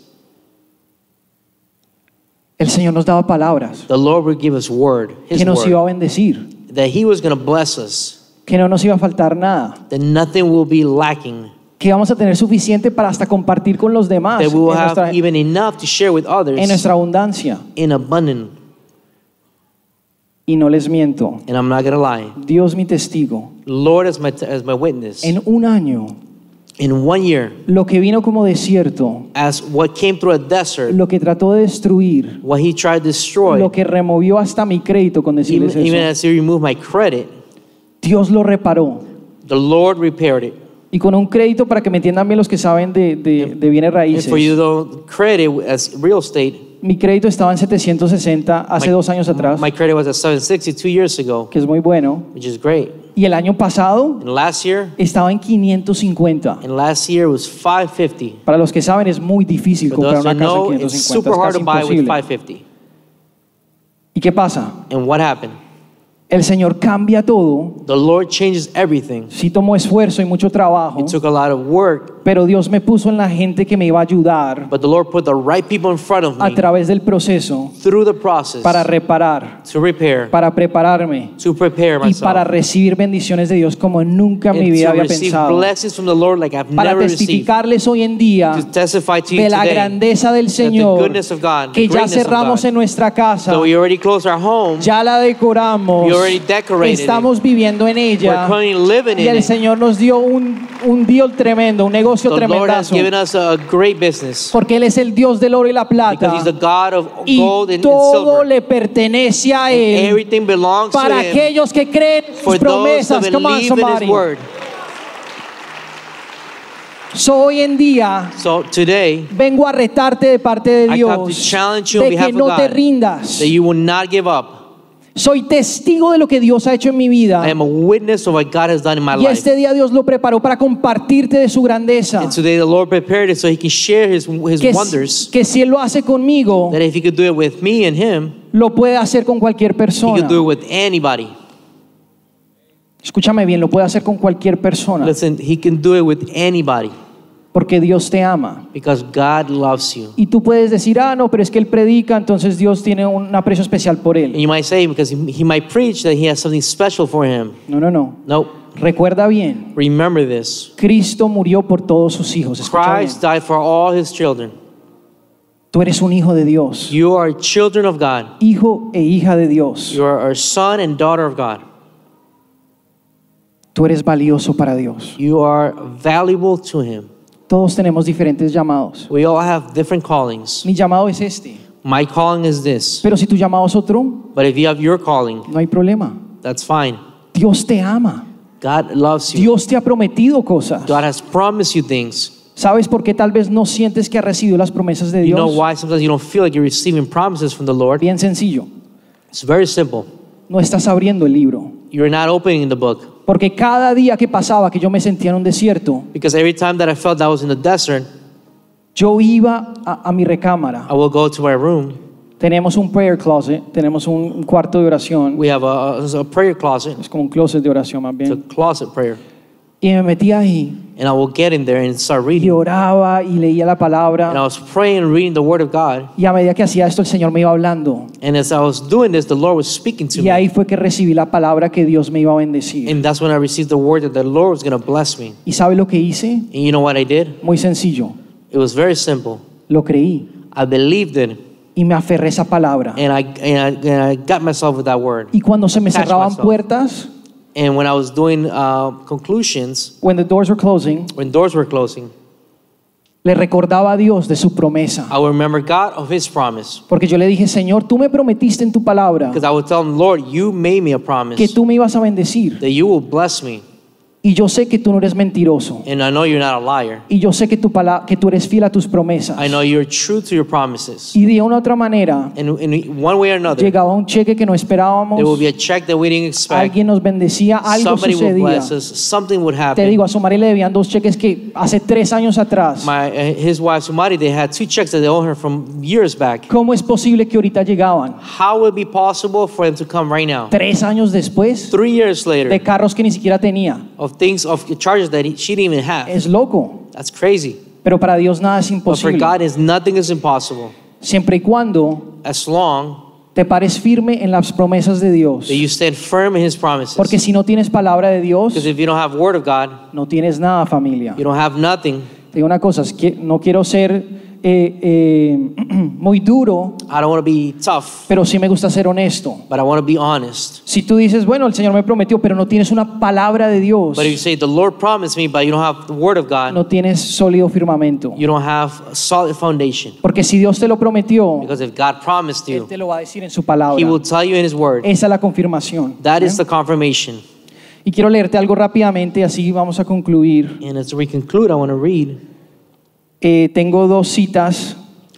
B: el Señor nos daba palabras
C: the Lord would give us word, His
B: que nos iba a
C: word,
B: bendecir,
C: that He was going to bless us,
B: que no nos iba a faltar nada,
C: that nothing will be lacking,
B: que vamos a tener suficiente para hasta compartir con los demás
C: that
B: en
C: we will
B: nuestra,
C: have even enough to share with
B: en
C: others
B: nuestra abundancia.
C: in.
B: Y no les miento,
C: And I'm not to lie.
B: Dios mi testigo,
C: Lord as my, as my witness.
B: en un año,
C: In one year,
B: lo que vino como desierto,
C: as what came through a desert,
B: lo que trató de destruir,
C: what He tried to destroy,
B: lo que removió hasta mi crédito con decirles
C: even
B: eso,
C: as He removed my credit,
B: Dios lo reparó.
C: the Lord repaired it.
B: Y con un crédito, para que me entiendan bien los que saben de, de- de bienes
C: And
B: raíces,
C: for you, though, credit as real estate,
B: mi crédito estaba en 760 hace
C: My-
B: dos años atrás,
C: my credit was at 760 two years ago,
B: que es muy bueno.
C: which is great.
B: Y el año pasado
C: And last year,
B: estaba en 550.
C: and last year was 550.
B: Para los que saben, es muy difícil
C: For
B: comprar una casa
C: know,
B: en
C: it's
B: 550.
C: super
B: Es
C: hard to buy with
B: imposible.
C: 550.
B: ¿Y qué pasa?
C: And what happened?
B: El Señor cambia todo.
C: The Lord changes everything.
B: Sí tomó esfuerzo y mucho trabajo,
C: It took a lot of work,
B: pero Dios me puso en la gente que me iba a ayudar
C: but the Lord put the right people in front of
B: a
C: me
B: través del proceso
C: through the process
B: para reparar,
C: to repair,
B: para prepararme
C: to prepare
B: y para
C: myself,
B: recibir bendiciones de Dios como nunca en mi vida
C: to
B: había
C: receive
B: pensado.
C: blessings from the Lord like I've
B: Para
C: never received.
B: testificarles hoy en día
C: To testify to you
B: de la
C: today
B: grandeza del
C: that the
B: Señor,
C: goodness of God, the
B: que ya cerramos en nuestra casa,
C: So we already closed our home.
B: ya la decoramos,
C: We already decorated
B: estamos viviendo en
C: We're
B: ella
C: currently living
B: y
C: in
B: el
C: it.
B: Señor nos dio un, un deal tremendo, un negocio
C: business
B: porque Él es el Dios del oro y la plata y todo le pertenece a Él
C: everything belongs to
B: para
C: Him
B: aquellos que creen sus promesas. Come on, somebody.
C: word.
B: So, hoy en día
C: So today,
B: vengo a retarte de parte de Dios de que no te rindas. Soy testigo de lo que Dios ha hecho en mi vida.
C: I am a witness of what God has done in my
B: Y
C: life.
B: este día Dios lo preparó para compartirte de su grandeza.
C: And today the Lord prepared it so He can share His, his
B: Que,
C: wonders.
B: que si Él lo hace conmigo,
C: That if He could do it with me and Him,
B: lo puede hacer con cualquier
C: He
B: persona.
C: could do it with anybody.
B: Escúchame bien, lo puede hacer con cualquier persona.
C: Listen, He can do it with anybody
B: Porque Dios te ama.
C: because God loves you.
B: Y tú puedes decir, ah, no, pero es que Él predica, entonces Dios tiene un aprecio especial por
C: And
B: Él.
C: you might say, because he, he might preach that He has something special for Him.
B: No, no, no.
C: Nope.
B: Recuerda bien,
C: Remember this
B: Cristo murió por todos sus hijos. Escucha bien.
C: Christ died for all His children.
B: Tú eres un hijo de Dios.
C: You are children of God.
B: Hijo e hija de Dios.
C: You are a son and daughter of God.
B: Tú eres valioso para Dios.
C: You are valuable to Him.
B: Todos tenemos diferentes llamados.
C: We all have different callings.
B: Mi llamado es este.
C: My calling is this.
B: Pero si tu llamado es otro,
C: But if you have your calling,
B: no hay problema.
C: that's fine.
B: Dios te ama.
C: God loves you.
B: Dios te ha prometido cosas.
C: God has promised you things.
B: ¿Sabes por qué tal vez no sientes que has recibido las promesas de
C: You know
B: Dios?
C: why sometimes you don't feel like you're receiving promises from the Lord?
B: Bien sencillo.
C: It's very simple.
B: No estás abriendo el libro.
C: You're not opening the book.
B: Porque cada día que pasaba que yo me sentía en un desierto,
C: Because every time that I felt that I was in the desert,
B: yo iba a, a mi recámara.
C: I will go to my room.
B: Tenemos un prayer closet, tenemos un, cuarto de oración.
C: We have a, a prayer closet.
B: Es como un closet de oración más
C: It's a
B: bien.
C: closet prayer.
B: Y me metía ahí
C: And I will get in there and start
B: y
C: reading.
B: oraba y leía la
C: And I
B: palabra.
C: was praying and reading the Word of God.
B: Y a medida que hacía esto, el Señor me iba hablando.
C: And as I was doing this, the Lord was speaking to
B: Y
C: me.
B: ahí fue que recibí la palabra que Dios me iba a bendecir.
C: And that's when I received the word that the Lord was going to bless me.
B: ¿Y sabe lo que hice?
C: And you know what I did?
B: Muy sencillo.
C: It was very simple.
B: Lo creí
C: I believed it,
B: y me aferré a esa palabra.
C: and I, and I, and I got myself with that word.
B: Y cuando se me
C: Catch
B: cerraban
C: myself.
B: puertas,
C: And when I was doing uh, conclusions,
B: when the doors were closing,
C: when doors were closing,
B: le recordaba a Dios de su promesa.
C: I would remember God of His promise.
B: Porque yo le dije, Señor, tú me prometiste en tu palabra
C: Because I would tell Him, Lord, you made me a
B: que
C: promise
B: tú me ibas a bendecir.
C: that you will bless me.
B: Y yo sé que tú no eres mentiroso.
C: And I know you're not a liar.
B: Y yo sé que, tu pala- que tú eres fiel a tus promesas.
C: I know you're true to your promises.
B: Y de una otra manera,
C: And in one way or another,
B: llegaba un cheque que no esperábamos,
C: there will be a check that we didn't expect.
B: alguien nos bendecía, algo
C: Somebody
B: sucedía.
C: bless us. Something would
B: Te
C: happen.
B: digo, a Sumari le debían dos cheques que hace tres años atrás.
C: My, uh, his wife Sumari, they had two checks that they owed her from years back.
B: ¿Cómo es posible que ahorita llegaban?
C: How would it be possible for them to come right now?
B: Tres años después
C: Three years
B: de
C: later,
B: carros que ni siquiera tenía.
C: of things, of charges that he, she didn't even have.
B: Es loco.
C: That's crazy.
B: Pero para Dios nada es
C: But for
B: imposible.
C: God, is nothing is impossible.
B: Siempre y cuando
C: As long
B: te pares firme en las promesas de Dios.
C: that you stand firm in His promises.
B: Porque si no tienes palabra de Dios,
C: Because if you don't have Word of God,
B: no tienes nada, familia.
C: you don't have nothing.
B: Te digo una cosa, es que no quiero ser eh, eh, <clears throat> muy duro,
C: I don't want to be tough,
B: pero sí me gusta ser honesto.
C: but I want to be honest.
B: Si tú dices, bueno, el Señor me prometió, pero no tienes una palabra de Dios,
C: But if you say the Lord promised me, but you don't have the Word of God,
B: no tienes sólido firmamento.
C: you don't have a solid foundation.
B: Porque si Dios te lo prometió,
C: Because if God promised
B: Él
C: you,
B: te lo va a decir en su palabra.
C: He will tell you in His Word.
B: Esa es la confirmación.
C: That is the confirmation.
B: Y quiero leerte algo rápidamente, así vamos a concluir.
C: And as we conclude, I want to read.
B: Eh, tengo dos citas,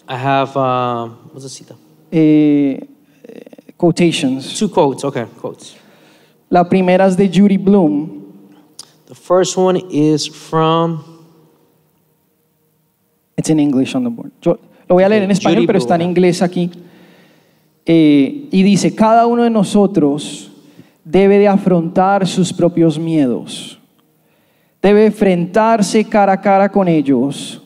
C: I have uh, what's the cita?
B: eh, quotations.
C: Two quotes. Okay, quotes.
B: La primera es de Judy Bloom.
C: The first one is from
B: It's in English on the board. Yo lo voy a leer en español,
C: Judy
B: pero está en
C: Bloom.
B: inglés aquí. Eh, y dice, cada uno de nosotros debe de afrontar sus propios miedos. Debe enfrentarse cara a cara con ellos.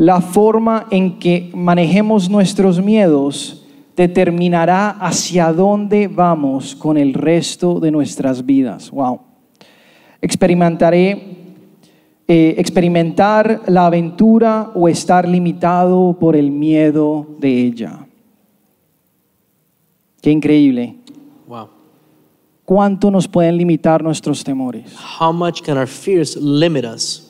B: La forma en que manejemos nuestros miedos determinará hacia dónde vamos con el resto de nuestras vidas. Wow. Experimentaré eh, experimentar la aventura o estar limitado por el miedo de ella. Qué increíble.
C: wow.
B: ¿Cuánto nos pueden limitar nuestros temores?
C: How much can our fears limit us?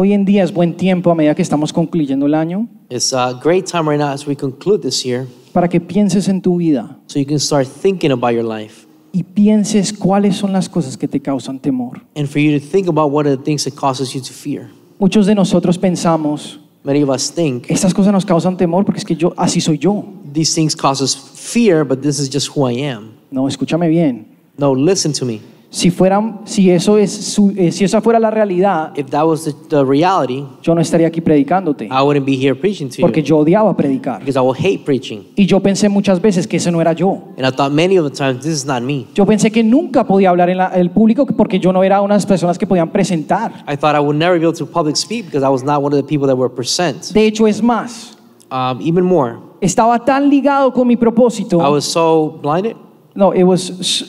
B: Hoy en día es buen tiempo a medida que estamos concluyendo el año
C: It's a great time right now as we conclude this year,
B: para que pienses en tu vida
C: so you can start thinking about your life,
B: y pienses cuáles son las cosas que te causan temor.
C: and for you to think about what are the things that causes you to fear.
B: Muchos de nosotros pensamos,
C: Many of us think
B: estas cosas nos causan temor porque es que yo así soy yo.
C: these things cause us fear, but this is just who I am.
B: No, escúchame bien.
C: No, listen to me.
B: Si fueran si eso es su- eh, si esa fuera la realidad,
C: If that was the, the reality,
B: yo no estaría aquí predicándote,
C: I wouldn't be here preaching to
B: porque
C: you
B: yo odiaba predicar.
C: because I will hate preaching.
B: Y yo pensé muchas veces que ese no era yo.
C: And I thought many of the times this is not me.
B: Yo pensé que nunca podía hablar en la- el público porque yo no era una de las personas que podían presentar.
C: I thought I would never be able to public speak because I was not one of the people that were present.
B: De hecho, es más,
C: Um, even more,
B: estaba tan ligado con mi propósito.
C: I was so blinded.
B: No, it was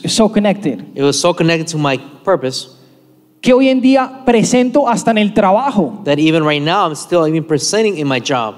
B: so connected.
C: It was so connected to my purpose
B: Que hoy en día presento hasta en el trabajo.
C: that even right now I'm still even presenting in my job.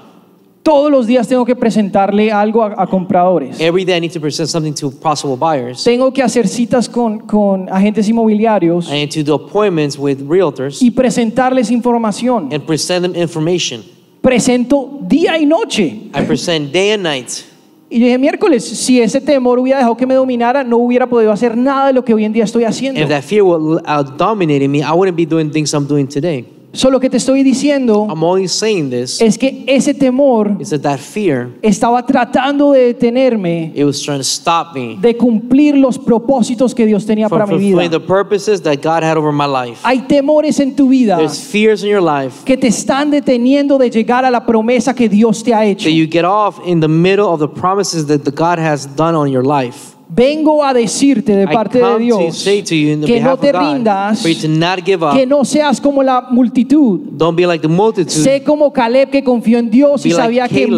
B: Todos los días tengo que presentarle algo a, a compradores.
C: Every day I need to present something to possible buyers.
B: Tengo que hacer citas con, con agentes inmobiliarios
C: I need to do appointments with realtors
B: y presentarles información.
C: and present them information.
B: presento día y noche.
C: I present day and night.
B: Y yo dije, miércoles, si ese temor hubiera dejado que me dominara, no hubiera podido hacer nada de lo que hoy en día estoy haciendo.
C: If that fear were uh, dominating me, I wouldn't be doing things I'm doing today.
B: Solo que te estoy diciendo
C: I'm only saying this
B: es que ese temor
C: is that that fear,
B: estaba tratando de detenerme
C: it was trying to stop me
B: de cumplir los propósitos que Dios tenía para mi vida.
C: the purposes that God had over my life.
B: Hay temores en tu vida
C: There's fears in your life
B: que te están deteniendo de llegar a la promesa que Dios te ha hecho.
C: that you get off in the middle of the promises that the God has done on your life.
B: Vengo a decirte de parte de Dios que no te rindas, que no seas como la multitud.
C: Don't be like the multitude.
B: Sé como Caleb que confió en Dios y sabía que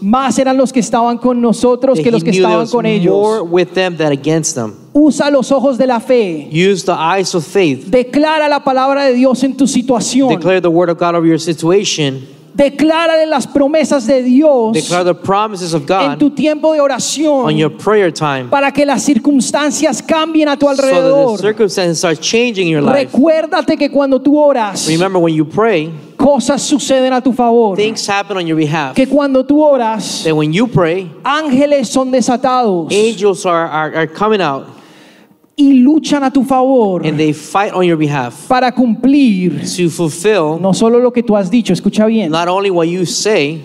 B: más eran los que estaban con nosotros que los que estaban con ellos. Usa los ojos de la fe.
C: Use the eyes of faith.
B: Declara la palabra de Dios en tu situación.
C: Declare the word of God over your situation.
B: Declárale las promesas de Dios
C: Declare the promises of
B: en
C: God
B: tu tiempo de oración
C: on your prayer time.
B: para que las circunstancias cambien a tu
C: So that the
B: alrededor.
C: circumstances start changing in your life.
B: Recuérdate que cuando tú oras,
C: Remember when you pray,
B: cosas suceden a tu favor.
C: things happen on your behalf.
B: Que cuando tú oras,
C: That when you pray,
B: ángeles son desatados
C: angels are, are, are coming out
B: y luchan a tu favor
C: and they fight on your behalf
B: para cumplir
C: to fulfill
B: no solo lo que tú has dicho, escucha bien,
C: not only what you say,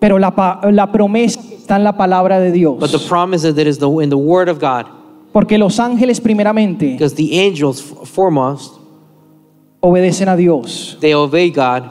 B: pero la, pa- la promesa está en la palabra de Dios.
C: but the promise that is the, in the word of God.
B: Porque los ángeles primeramente
C: Because the angels, f- foremost,
B: obedecen a Dios
C: they obey God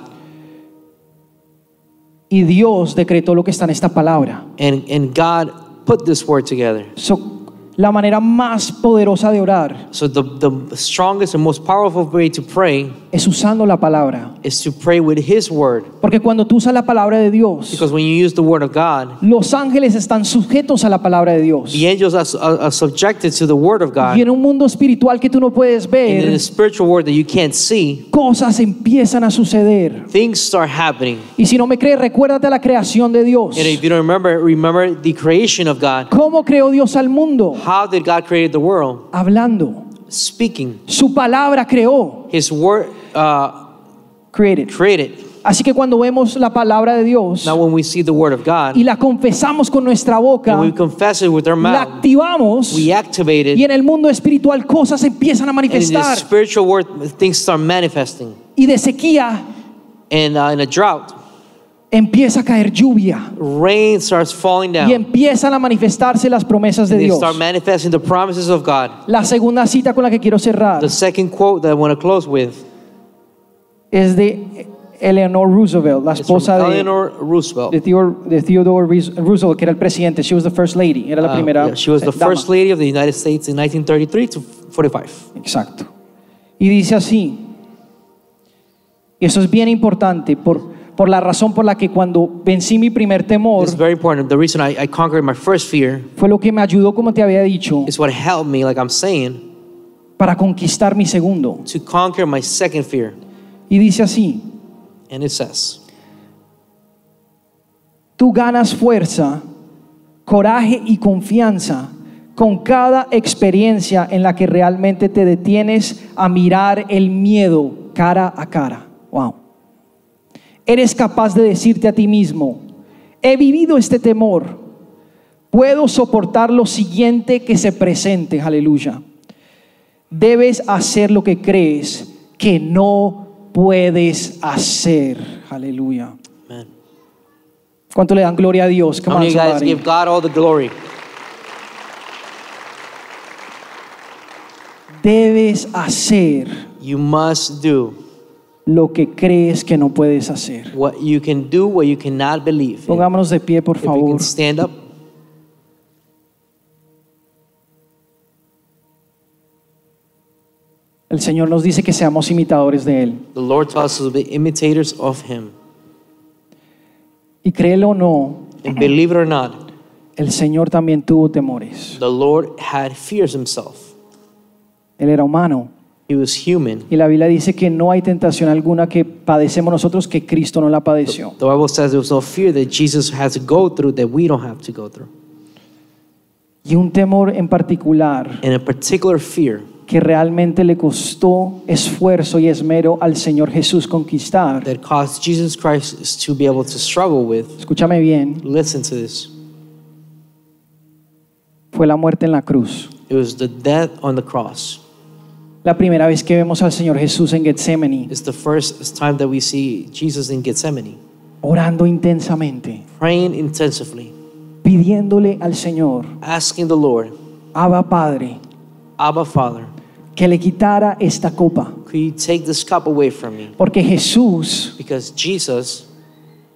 B: y Dios decretó lo que está en esta palabra.
C: and, and God put this word together.
B: So, la manera más poderosa de orar
C: So the, the strongest and most powerful way to pray
B: es usando la palabra.
C: is to pray with His word.
B: Porque cuando tú usas la palabra de Dios,
C: Because when you use the word of God,
B: los ángeles están sujetos a la palabra de Dios.
C: the angels are, are, are subjected to the word of God.
B: Y en un mundo espiritual que tú no puedes
C: And in
B: ver,
C: the spiritual world that you can't see,
B: cosas empiezan a suceder.
C: things start happening.
B: Y si no me crees, recuérdate la creación de Dios.
C: And if you don't remember, remember the creation of God.
B: ¿Cómo creó Dios al mundo?
C: How did God create the world?
B: Hablando.
C: Speaking.
B: Su palabra creó.
C: His word uh,
B: Created.
C: created.
B: Así que cuando vemos la palabra de Dios
C: Now when we see the word of God
B: y la confesamos con nuestra boca,
C: we confess it with our
B: la
C: mouth,
B: activamos
C: we activate
B: y
C: it.
B: en el mundo espiritual cosas empiezan a
C: And in the
B: manifestar.
C: spiritual world, things start manifesting.
B: Y de sequía
C: And uh, in a drought,
B: empieza a caer lluvia
C: rain starts falling
B: y
C: down.
B: empiezan a manifestarse las promesas de
C: they
B: Dios.
C: start manifesting the promises of God.
B: La segunda cita con la que quiero cerrar
C: The second quote that I want to close with
B: es de Eleanor Roosevelt, la esposa de,
C: Eleanor Roosevelt.
B: de Theodore, de Theodore Roosevelt, que era el presidente. She was the first lady, era la
C: Uh,
B: primera
C: yeah, she was the
B: dama.
C: first lady of the United States in 1933 to 45.
B: Exacto. Y dice así, y eso es bien importante por, por la razón por la que cuando vencí mi primer temor,
C: This is very important. The reason I, I conquered my first fear
B: fue lo que me ayudó, como te había dicho,
C: is what helped me, like I'm saying,
B: para conquistar mi segundo.
C: to conquer my second fear.
B: Y dice así,
C: And it says,
B: tú ganas fuerza, coraje y confianza con cada experiencia en la que realmente te detienes a mirar el miedo cara a cara. Wow. Eres capaz de decirte a ti mismo, he vivido este temor, puedo soportar lo siguiente que se presente, aleluya. Debes hacer lo que crees que no puedes hacer, aleluya. ¿Cuánto le dan gloria a Dios? Come
C: How many
B: on,
C: of you guys give God all the glory?
B: Debes hacer
C: You must do
B: lo que crees que no puedes hacer.
C: what you can do, what you cannot believe.
B: Pongámonos de pie, por
C: If you
B: favor.
C: can stand up.
B: El Señor nos dice que seamos imitadores de Él.
C: The Lord tells us to be imitators of Him.
B: Y créelo o no,
C: And believe it or not,
B: el Señor también tuvo temores.
C: the Lord had fears Himself.
B: Él era humano.
C: He was human.
B: Y la Biblia dice que no hay tentación alguna que padecemos nosotros que Cristo no la padeció.
C: The Bible says there was no fear that Jesus had to go through that we don't have to go through.
B: Y un temor en particular
C: And a particular fear
B: que realmente le costó esfuerzo y esmero al Señor Jesús conquistar,
C: that caused Jesus Christ to be able to struggle with,
B: escúchame bien,
C: listen to this.
B: fue la muerte en la cruz.
C: It was the death on the cross.
B: La primera vez que vemos al Señor Jesús en Getsemaní,
C: It's the first time that we see Jesus in Gethsemane,
B: orando intensamente,
C: praying intensively,
B: pidiéndole al Señor,
C: asking the Lord,
B: Abba Padre,
C: Abba Father,
B: que le quitara esta copa.
C: could you take this cup away from me?
B: Porque Jesús
C: Because Jesus,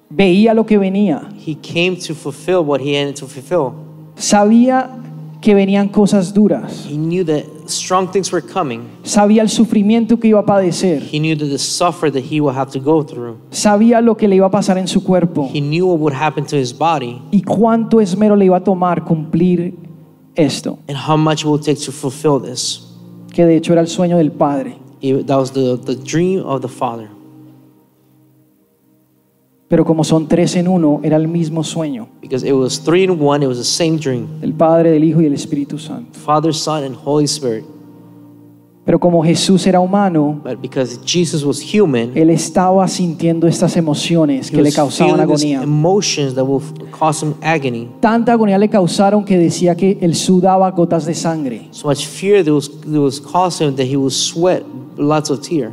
B: veía lo que venía,
C: he came to fulfill what he had to fulfill.
B: sabía que venían cosas duras,
C: He knew that strong things were coming.
B: sabía el sufrimiento que iba a padecer,
C: He knew that the suffer that he would have to go through.
B: sabía lo que le iba a pasar en su cuerpo
C: He knew what would happen to his body
B: y cuánto esmero le iba a tomar cumplir esto,
C: and how much it will take to fulfill this.
B: que de hecho era el sueño del Padre.
C: It- that was the, the dream of the Father.
B: Pero como son tres en uno, era el mismo sueño
C: Because it was three in one, it was the same dream
B: del Padre, del Hijo y del Espíritu Santo.
C: Father, Son, and Holy Spirit.
B: Pero como Jesús era humano,
C: But because Jesus was human,
B: él estaba sintiendo estas emociones que le causaban agonía.
C: emotions that will cause him agony.
B: Tanta agonía le causaron que decía que él sudaba gotas de sangre.
C: So much fear that was, that was causing him that he would sweat lots of tear,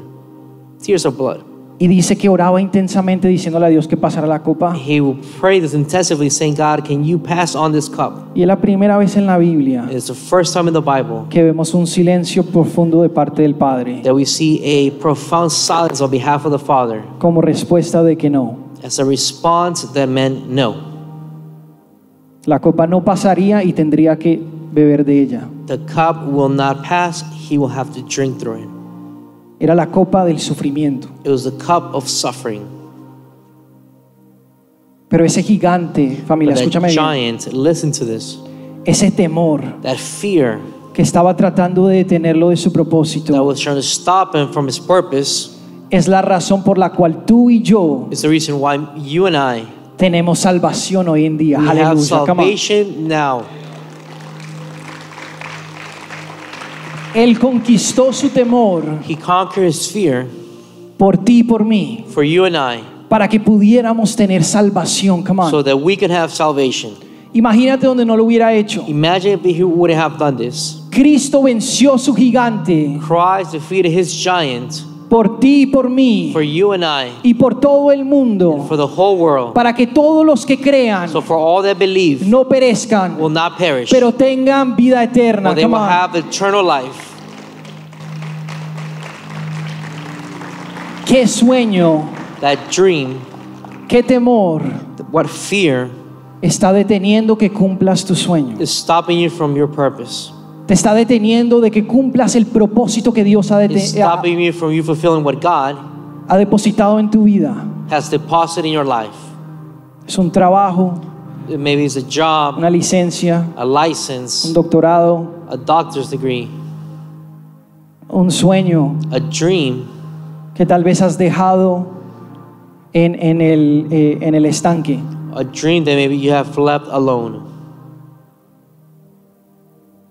C: tears of blood.
B: Y dice que oraba intensamente diciéndole a Dios que pasara la copa.
C: He would pray this intensively, saying, God, can you pass on this cup?
B: Y es la primera vez en la Biblia
C: it's the first time in the Bible
B: que vemos un silencio profundo de parte del Padre
C: that we see a profound silence on behalf of the Father
B: como respuesta de que no.
C: as a response that meant no.
B: La copa no pasaría y tendría que beber de ella.
C: The cup will not pass, he will have to drink through it.
B: Era la copa del sufrimiento.
C: It was the cup of suffering.
B: Pero ese gigante, familia,
C: But that
B: escúchame bien,
C: giant, listen to this,
B: ese temor
C: that fear
B: que estaba tratando de detenerlo de su
C: that
B: propósito
C: was trying to stop him from his purpose
B: es la razón por la cual tú y yo
C: is the reason why you and I
B: tenemos salvación hoy en día.
C: we have
B: Aleluya.
C: Salvation now.
B: Él conquistó su temor
C: He conquered his fear
B: por ti y por mí
C: for you and I
B: para que pudiéramos tener salvación. Come on.
C: so that we could have salvation.
B: Imagínate donde no lo hubiera hecho.
C: Imagine if he wouldn't have done this.
B: Cristo venció su gigante
C: Christ defeated his giant
B: por ti y por mí
C: for you and I,
B: y por todo el mundo
C: for the whole world.
B: para que todos los que crean
C: So for all that believe
B: no perezcan,
C: will not perish,
B: pero tengan vida eterna.
C: but they
B: Come
C: will
B: on.
C: have eternal life.
B: Qué sueño,
C: That dream,
B: qué temor
C: what fear
B: está deteniendo que cumplas tu sueño.
C: is stopping you from your purpose.
B: Te está deteniendo de que cumplas el propósito que Dios ha,
C: It's stopping you from you fulfilling what God
B: ha depositado en tu vida.
C: has deposited in your life.
B: Es un trabajo,
C: Maybe it's a job,
B: una licencia,
C: a
B: un
C: license,
B: doctorado,
C: a doctor's degree,
B: un sueño
C: a dream
B: que tal vez has dejado en, en el, eh, en el estanque.
C: a dream that maybe you have left alone.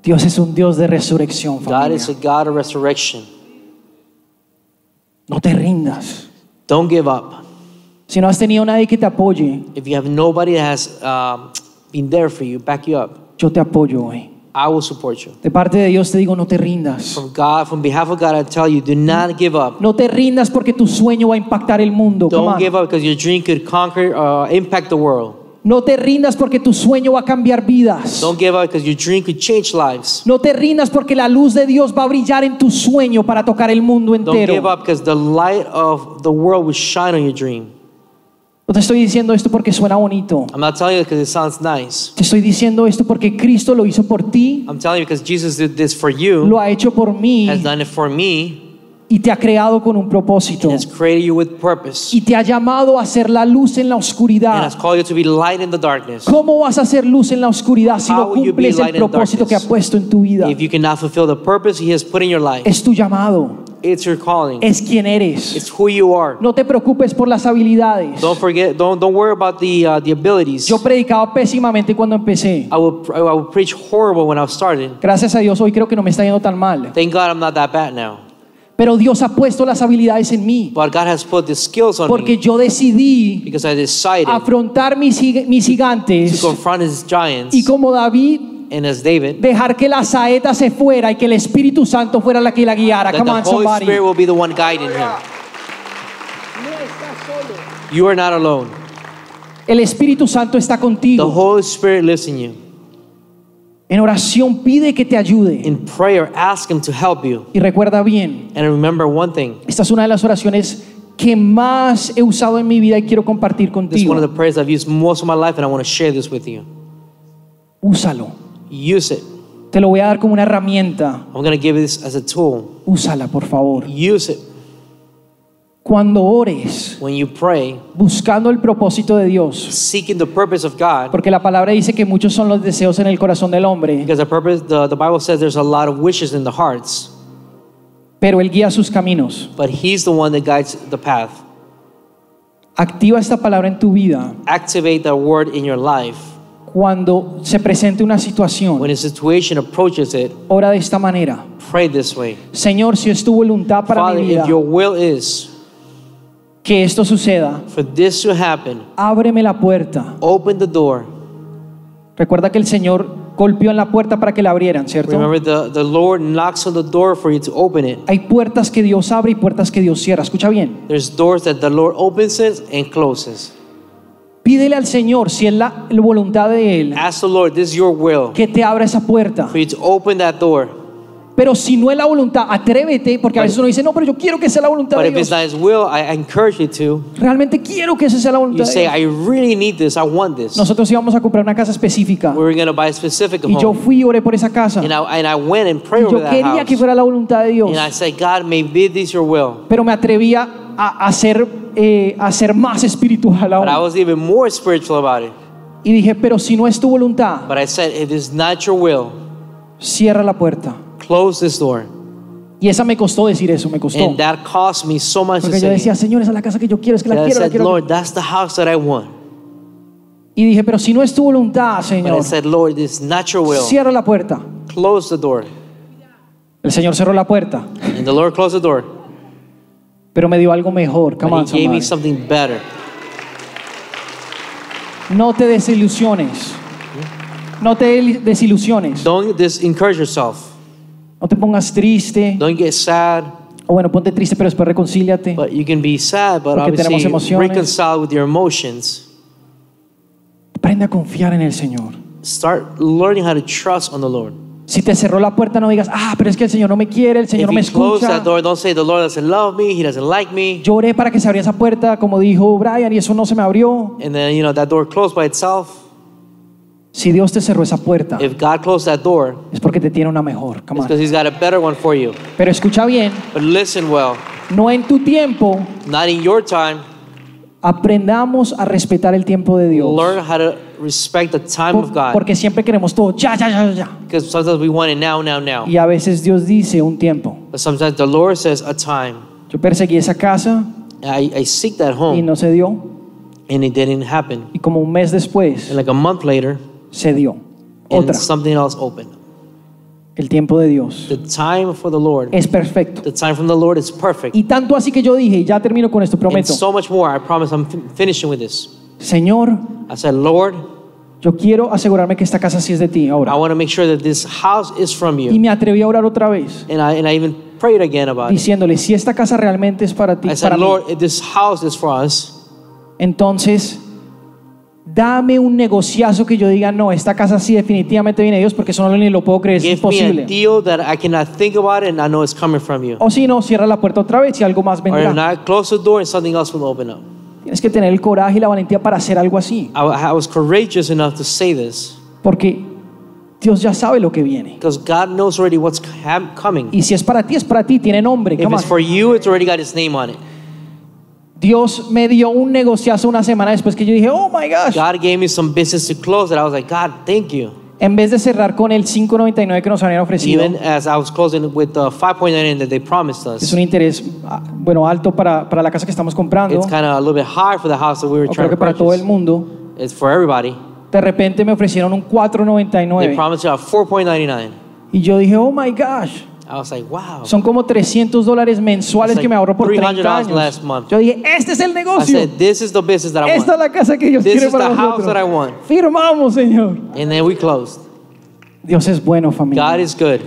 B: Dios es un Dios de resurrección.
C: God
B: familia.
C: is a God of resurrection.
B: No te rindas.
C: Don't give up.
B: Si no has tenido nadie que te apoye,
C: If you have nobody that has um, been there for you, back you up,
B: yo te apoyo hoy.
C: I will support you.
B: De parte de Dios te digo, no te rindas.
C: From God, from behalf of God, I tell you, do not give up.
B: No te rindas porque tu sueño va a impactar el mundo.
C: Don't
B: on.
C: give up because your dream could conquer, uh, impact the world.
B: No te rindas porque tu sueño va a cambiar vidas.
C: Don't give up because your dream could change lives.
B: No te rindas porque la luz de Dios va a brillar en tu sueño para tocar el mundo
C: Don't give
B: entero.
C: up because the light of the world will shine on your dream.
B: No te estoy diciendo esto porque suena bonito.
C: I'm not telling you because it sounds nice.
B: Te estoy diciendo esto porque Cristo lo hizo por ti,
C: I'm telling you because Jesus did this for you,
B: lo ha hecho por mí
C: has done it for me,
B: y te ha creado con un propósito.
C: has created you with purpose,
B: Y te ha llamado a ser la luz en la
C: and has
B: oscuridad.
C: called you to be light in the darkness.
B: ¿Cómo vas a ser luz en la oscuridad si
C: How
B: no cumples el propósito que ha puesto en tu vida?
C: If you cannot fulfill the purpose He has put in your life,
B: Es tu llamado.
C: It's your calling.
B: es quien eres.
C: It's who you are.
B: No te preocupes por las habilidades.
C: Don't forget. Don't don't worry about the uh, the abilities.
B: Yo predicaba pésimamente cuando empecé.
C: I will I will preach horrible when I started.
B: Gracias a Dios hoy creo que no me está yendo tan mal.
C: Thank God I'm not that bad now.
B: Pero Dios ha puesto las habilidades en mí.
C: But God has put the skills on
B: Porque
C: me
B: yo decidí
C: because I decided
B: afrontar mis, mis
C: to
B: gigantes
C: confront His giants.
B: y como David
C: And as David,
B: dejar que la saeta se fuera y que el Espíritu Santo fuera la que la guiara.
C: that
B: Come
C: the
B: on,
C: Holy
B: somebody.
C: Spirit will be the one guiding him. You are not alone.
B: El Espíritu Santo está
C: The
B: contigo.
C: Holy Spirit lives in you.
B: En oración pide que te ayude.
C: In prayer, ask Him to help you.
B: Y recuerda bien,
C: And remember one thing.
B: esta es una de las oraciones que más he usado en mi vida y quiero compartir
C: This is one
B: contigo.
C: of the prayers I've used most of my life, and I want to share this with you.
B: Úsalo.
C: Use it.
B: Te lo voy a dar como una herramienta.
C: I'm going to give this as a tool.
B: Úsala, por favor.
C: Use it.
B: Cuando ores,
C: When you pray,
B: buscando el propósito de Dios,
C: seeking the purpose of God,
B: porque la palabra dice que muchos son los deseos en el corazón del hombre,
C: because the purpose, the, the Bible says there's a lot of wishes in the hearts,
B: pero Él guía sus caminos.
C: but He's the one that guides the path.
B: Activa esta palabra en tu vida
C: Activate that word in your life.
B: Cuando se presente una situación.
C: When a situation approaches it,
B: Ora de esta manera.
C: pray this way.
B: Señor, si es tu voluntad para
C: Father,
B: mi vida
C: if your will is
B: que esto suceda,
C: for this to happen,
B: ábreme la puerta.
C: open the door.
B: Recuerda que el Señor golpeó en la puerta para que la abrieran, ¿cierto?
C: Remember, the, the Lord knocks on the door for you to open it.
B: Hay puertas que Dios abre y puertas que Dios cierra. Escucha bien.
C: There's doors that the Lord opens it and closes.
B: Pídele al Señor, si es la, voluntad de Él,
C: Ask the Lord, this is your will,
B: que te abra esa puerta.
C: for you to open that door.
B: Pero si no es la voluntad, atrévete, porque a veces uno dice, no, pero yo quiero que sea la voluntad
C: But
B: de Dios.
C: will, I I encourage you to.
B: Realmente quiero que esa sea la voluntad de
C: say,
B: Dios.
C: I really need this. I want this.
B: Nosotros íbamos a comprar una casa específica
C: We were going to buy a specific
B: y yo
C: home.
B: fui y oré por esa casa.
C: And I, and I went and
B: Y
C: prayed over
B: yo quería que
C: house.
B: fuera la voluntad de Dios,
C: And I said, God, maybe this your will.
B: pero me atrevía a, ser, eh, a ser más espiritual
C: But I
B: aún.
C: was even more spiritual about it.
B: Y dije, pero si no es tu voluntad,
C: But I said, if it's not your will,
B: cierra la puerta.
C: close this door.
B: Y esa me costó decir eso, me costó.
C: And that cost me so much to
B: Porque yo
C: say.
B: decía, Señor, esa es la casa que yo quiero, es que la
C: I
B: quiero, la
C: said,
B: quiero.
C: Lord, that's the house that I want.
B: Y dije, pero si no es tu voluntad,
C: But
B: Señor,
C: I said, Lord, is not your will.
B: cierra la puerta.
C: Close the door.
B: El Señor cerró la puerta,
C: And the Lord closed the door.
B: Pero me dio algo mejor. Come on,
C: gave me something better.
B: No te desilusiones. No te desilusiones.
C: Don't dis- encourage yourself.
B: No te pongas triste.
C: Don't get sad.
B: O bueno, ponte triste, pero después reconcíliate.
C: But you can be sad, but
B: Porque tenemos emociones.
C: reconcile with your emotions.
B: Aprende a confiar en el Señor.
C: Start learning how to trust on the Lord.
B: Si te cerró la puerta, no digas, ah, pero es que el Señor no me quiere, el Señor
C: if
B: no me escucha.
C: that door, don't say the Lord doesn't love me, He doesn't like me.
B: Yo oré para que se abriera esa puerta, como dijo Brian, y eso no se me abrió.
C: And then, you know, that door closed by itself.
B: Si Dios te cerró esa puerta,
C: If God closed that door,
B: es porque te tiene una mejor. Come
C: it's
B: on.
C: because He's got a better one for you.
B: Pero escucha bien,
C: But listen well,
B: no en tu tiempo,
C: not in your time.
B: aprendamos a respetar el tiempo de Dios.
C: Learn how to respect the time of God.
B: porque siempre queremos todo, ya, ya, ya, ya.
C: Because sometimes we want it now, now, now.
B: Y a veces Dios dice un tiempo.
C: But sometimes the Lord says a time.
B: Yo perseguí esa casa
C: I, I seek that
B: y
C: home,
B: no se dio.
C: and it didn't happen.
B: Y como un mes después,
C: And like a month later,
B: se dio.
C: and something else opened.
B: el tiempo de Dios
C: The time for the Lord,
B: es perfecto.
C: the time from the Lord is perfect.
B: Y tanto así que yo dije, ya termino con esto,
C: And so much more. I promise I'm finishing with this.
B: Señor,
C: I said, Lord,
B: yo quiero asegurarme que esta casa sí es de ti
C: I
B: ahora.
C: want to make sure that this house is from
B: Y
C: you.
B: me atreví a orar otra vez,
C: And I, and I even prayed again about it.
B: diciéndole, si esta casa realmente es para ti,
C: I said,
B: para mí,
C: Lord, if this house is for us,
B: entonces dame un negociazo que yo diga, no, esta casa sí definitivamente viene de Dios, porque eso no ni lo puedo creer, es
C: give
B: imposible.
C: I it I.
B: O si no, cierra la puerta otra vez y algo más vendrá.
C: not, close the door and something else will open up.
B: Tienes que tener el coraje y la valentía para hacer algo así,
C: I, I was courageous enough to say this
B: porque Dios ya sabe lo que viene.
C: because God knows already what's coming.
B: Y si es para ti, es para ti, tiene nombre.
C: If
B: come
C: it's
B: on.
C: for you, it's already got His name on it.
B: Dios me dio un negociazo una semana después que yo dije, oh my gosh.
C: God gave me some business to close that I was like, God, thank you.
B: En vez de cerrar con el 5.99 que nos habían ofrecido,
C: Even as I was closing with the 5.99 that they promised
B: es
C: us,
B: un interés ah, bueno alto para, para la casa que estamos comprando,
C: it's kind of a little bit high for the house that we were
B: o
C: trying
B: creo que
C: to
B: para todo el
C: purchase.
B: mundo.
C: It's for everybody.
B: De repente me ofrecieron un
C: They
B: 4.99
C: promised you a 4.99.
B: y yo dije, oh my gosh,
C: like, wow.
B: son como 300 dólares mensuales
C: It's
B: que me
C: like
B: ahorro por 30
C: $300
B: años.
C: last month.
B: Yo dije, este es el negocio.
C: said, this is the business that I
B: Esta es
C: want.
B: la casa que Dios
C: This
B: quiere
C: is
B: para
C: the house
B: nosotros.
C: that I want.
B: Firmamos, Señor.
C: And then we closed.
B: Dios es bueno, familia.
C: God is good.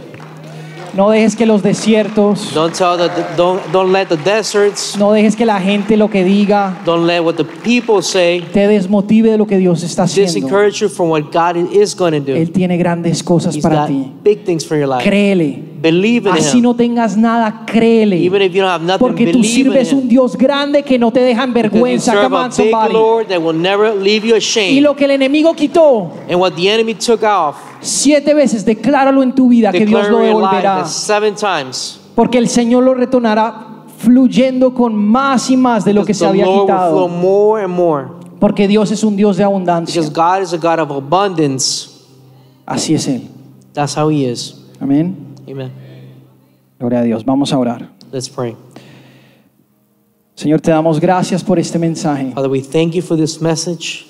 B: No dejes que los desiertos,
C: Don't tell the don't don't let the deserts,
B: no dejes que la gente lo que diga
C: don't let what the people say
B: te desmotive de lo que Dios está haciendo.
C: you from what God is going to do.
B: Él tiene grandes cosas
C: He's
B: para ti.
C: big things for your life.
B: Créele.
C: Believe in
B: Así
C: Him.
B: no tengas nada, créele.
C: Even if you don't have nothing,
B: Porque tú
C: believe in
B: sirves un. Dios grande que no te deja en vergüenza.
C: serve
B: Come
C: a
B: on,
C: big
B: somebody.
C: Lord that will never leave you
B: Y
C: ashamed.
B: lo que el enemigo quitó,
C: And what the enemy took off,
B: siete veces decláralo en tu vida que Dios lo devolverá.
C: that seven times.
B: Porque el Señor lo retornará fluyendo con más y más de lo que se
C: the
B: había
C: Lord will flow
B: quitado.
C: more and more.
B: Porque Dios es un Dios de abundancia.
C: Because God is a God of abundance.
B: Así es Él.
C: That's how He is.
B: Amén.
C: Amen.
B: Gloria a Dios. Vamos a orar.
C: Let's pray.
B: Señor, te damos gracias por este mensaje.
C: Father, we thank you for this message.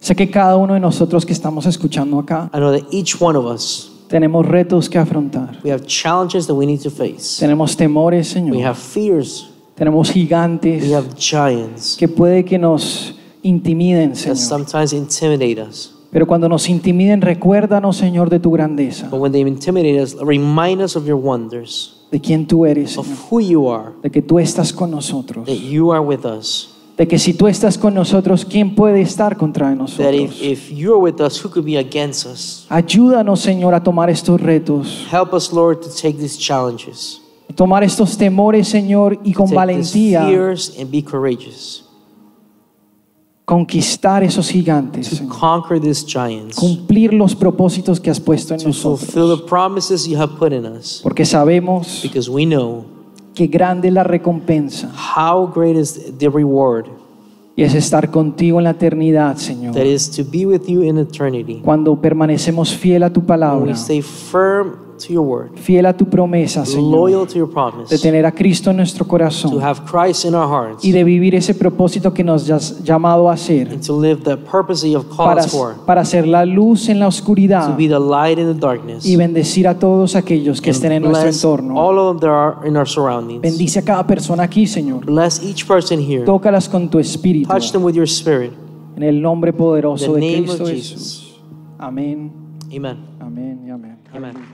B: Sé que cada uno de nosotros que estamos escuchando acá
C: I know that each one of us,
B: tenemos retos que afrontar.
C: we have challenges that we need to face.
B: Tenemos temores,
C: We
B: Señor.
C: have fears.
B: Tenemos gigantes
C: We have giants
B: que puede que nos intimiden,
C: that
B: Señor.
C: sometimes intimidate us.
B: Pero cuando nos intimiden, recuérdanos, Señor, de tu grandeza,
C: But when they intimidate us, remind us of your wonders,
B: de quién tú eres,
C: of
B: Señor.
C: who you are,
B: De que tú estás con nosotros.
C: that you are with us.
B: De que si tú estás con nosotros, ¿quién puede estar contra
C: That
B: nosotros?
C: if, if you're with us, who could be against us?
B: Ayúdanos, Señor, a tomar estos retos,
C: Help us, Lord, to take these challenges,
B: tomar estos temores, Señor, y con
C: take these
B: valentía
C: fears, and be courageous.
B: Conquistar esos gigantes,
C: To
B: Señor.
C: conquer these giants,
B: cumplir los propósitos que has puesto en
C: to fulfill
B: nosotros.
C: promises you have put in us,
B: Porque sabemos
C: because we know
B: que grande es la recompensa
C: how great is the reward
B: y es estar contigo en la eternidad, Señor.
C: that is to be with you in eternity.
B: Cuando permanecemos fiel a tu
C: When
B: palabra,
C: we stay firm to your word,
B: fiel a tu promesa, Señor,
C: loyal to your
B: de
C: promise,
B: tener a Cristo en nuestro
C: to
B: corazón
C: have Christ in our hearts,
B: y de vivir ese propósito que nos has llamado a hacer
C: and to live the purpose you have called
B: para,
C: us for,
B: para ser la luz en la
C: to
B: oscuridad
C: be the light in the darkness,
B: y bendecir a todos aquellos que
C: and
B: estén en nuestro
C: bless
B: entorno.
C: all of them that are in our surroundings.
B: Bendice a cada persona aquí, Señor.
C: Bless each person here.
B: Tócalas con tu espíritu.
C: Touch them with your spirit.
B: En el nombre poderoso
C: the
B: de
C: name
B: Cristo
C: of
B: Jesús. Amén.
C: Amen.
B: Amén y amén.
C: Amen.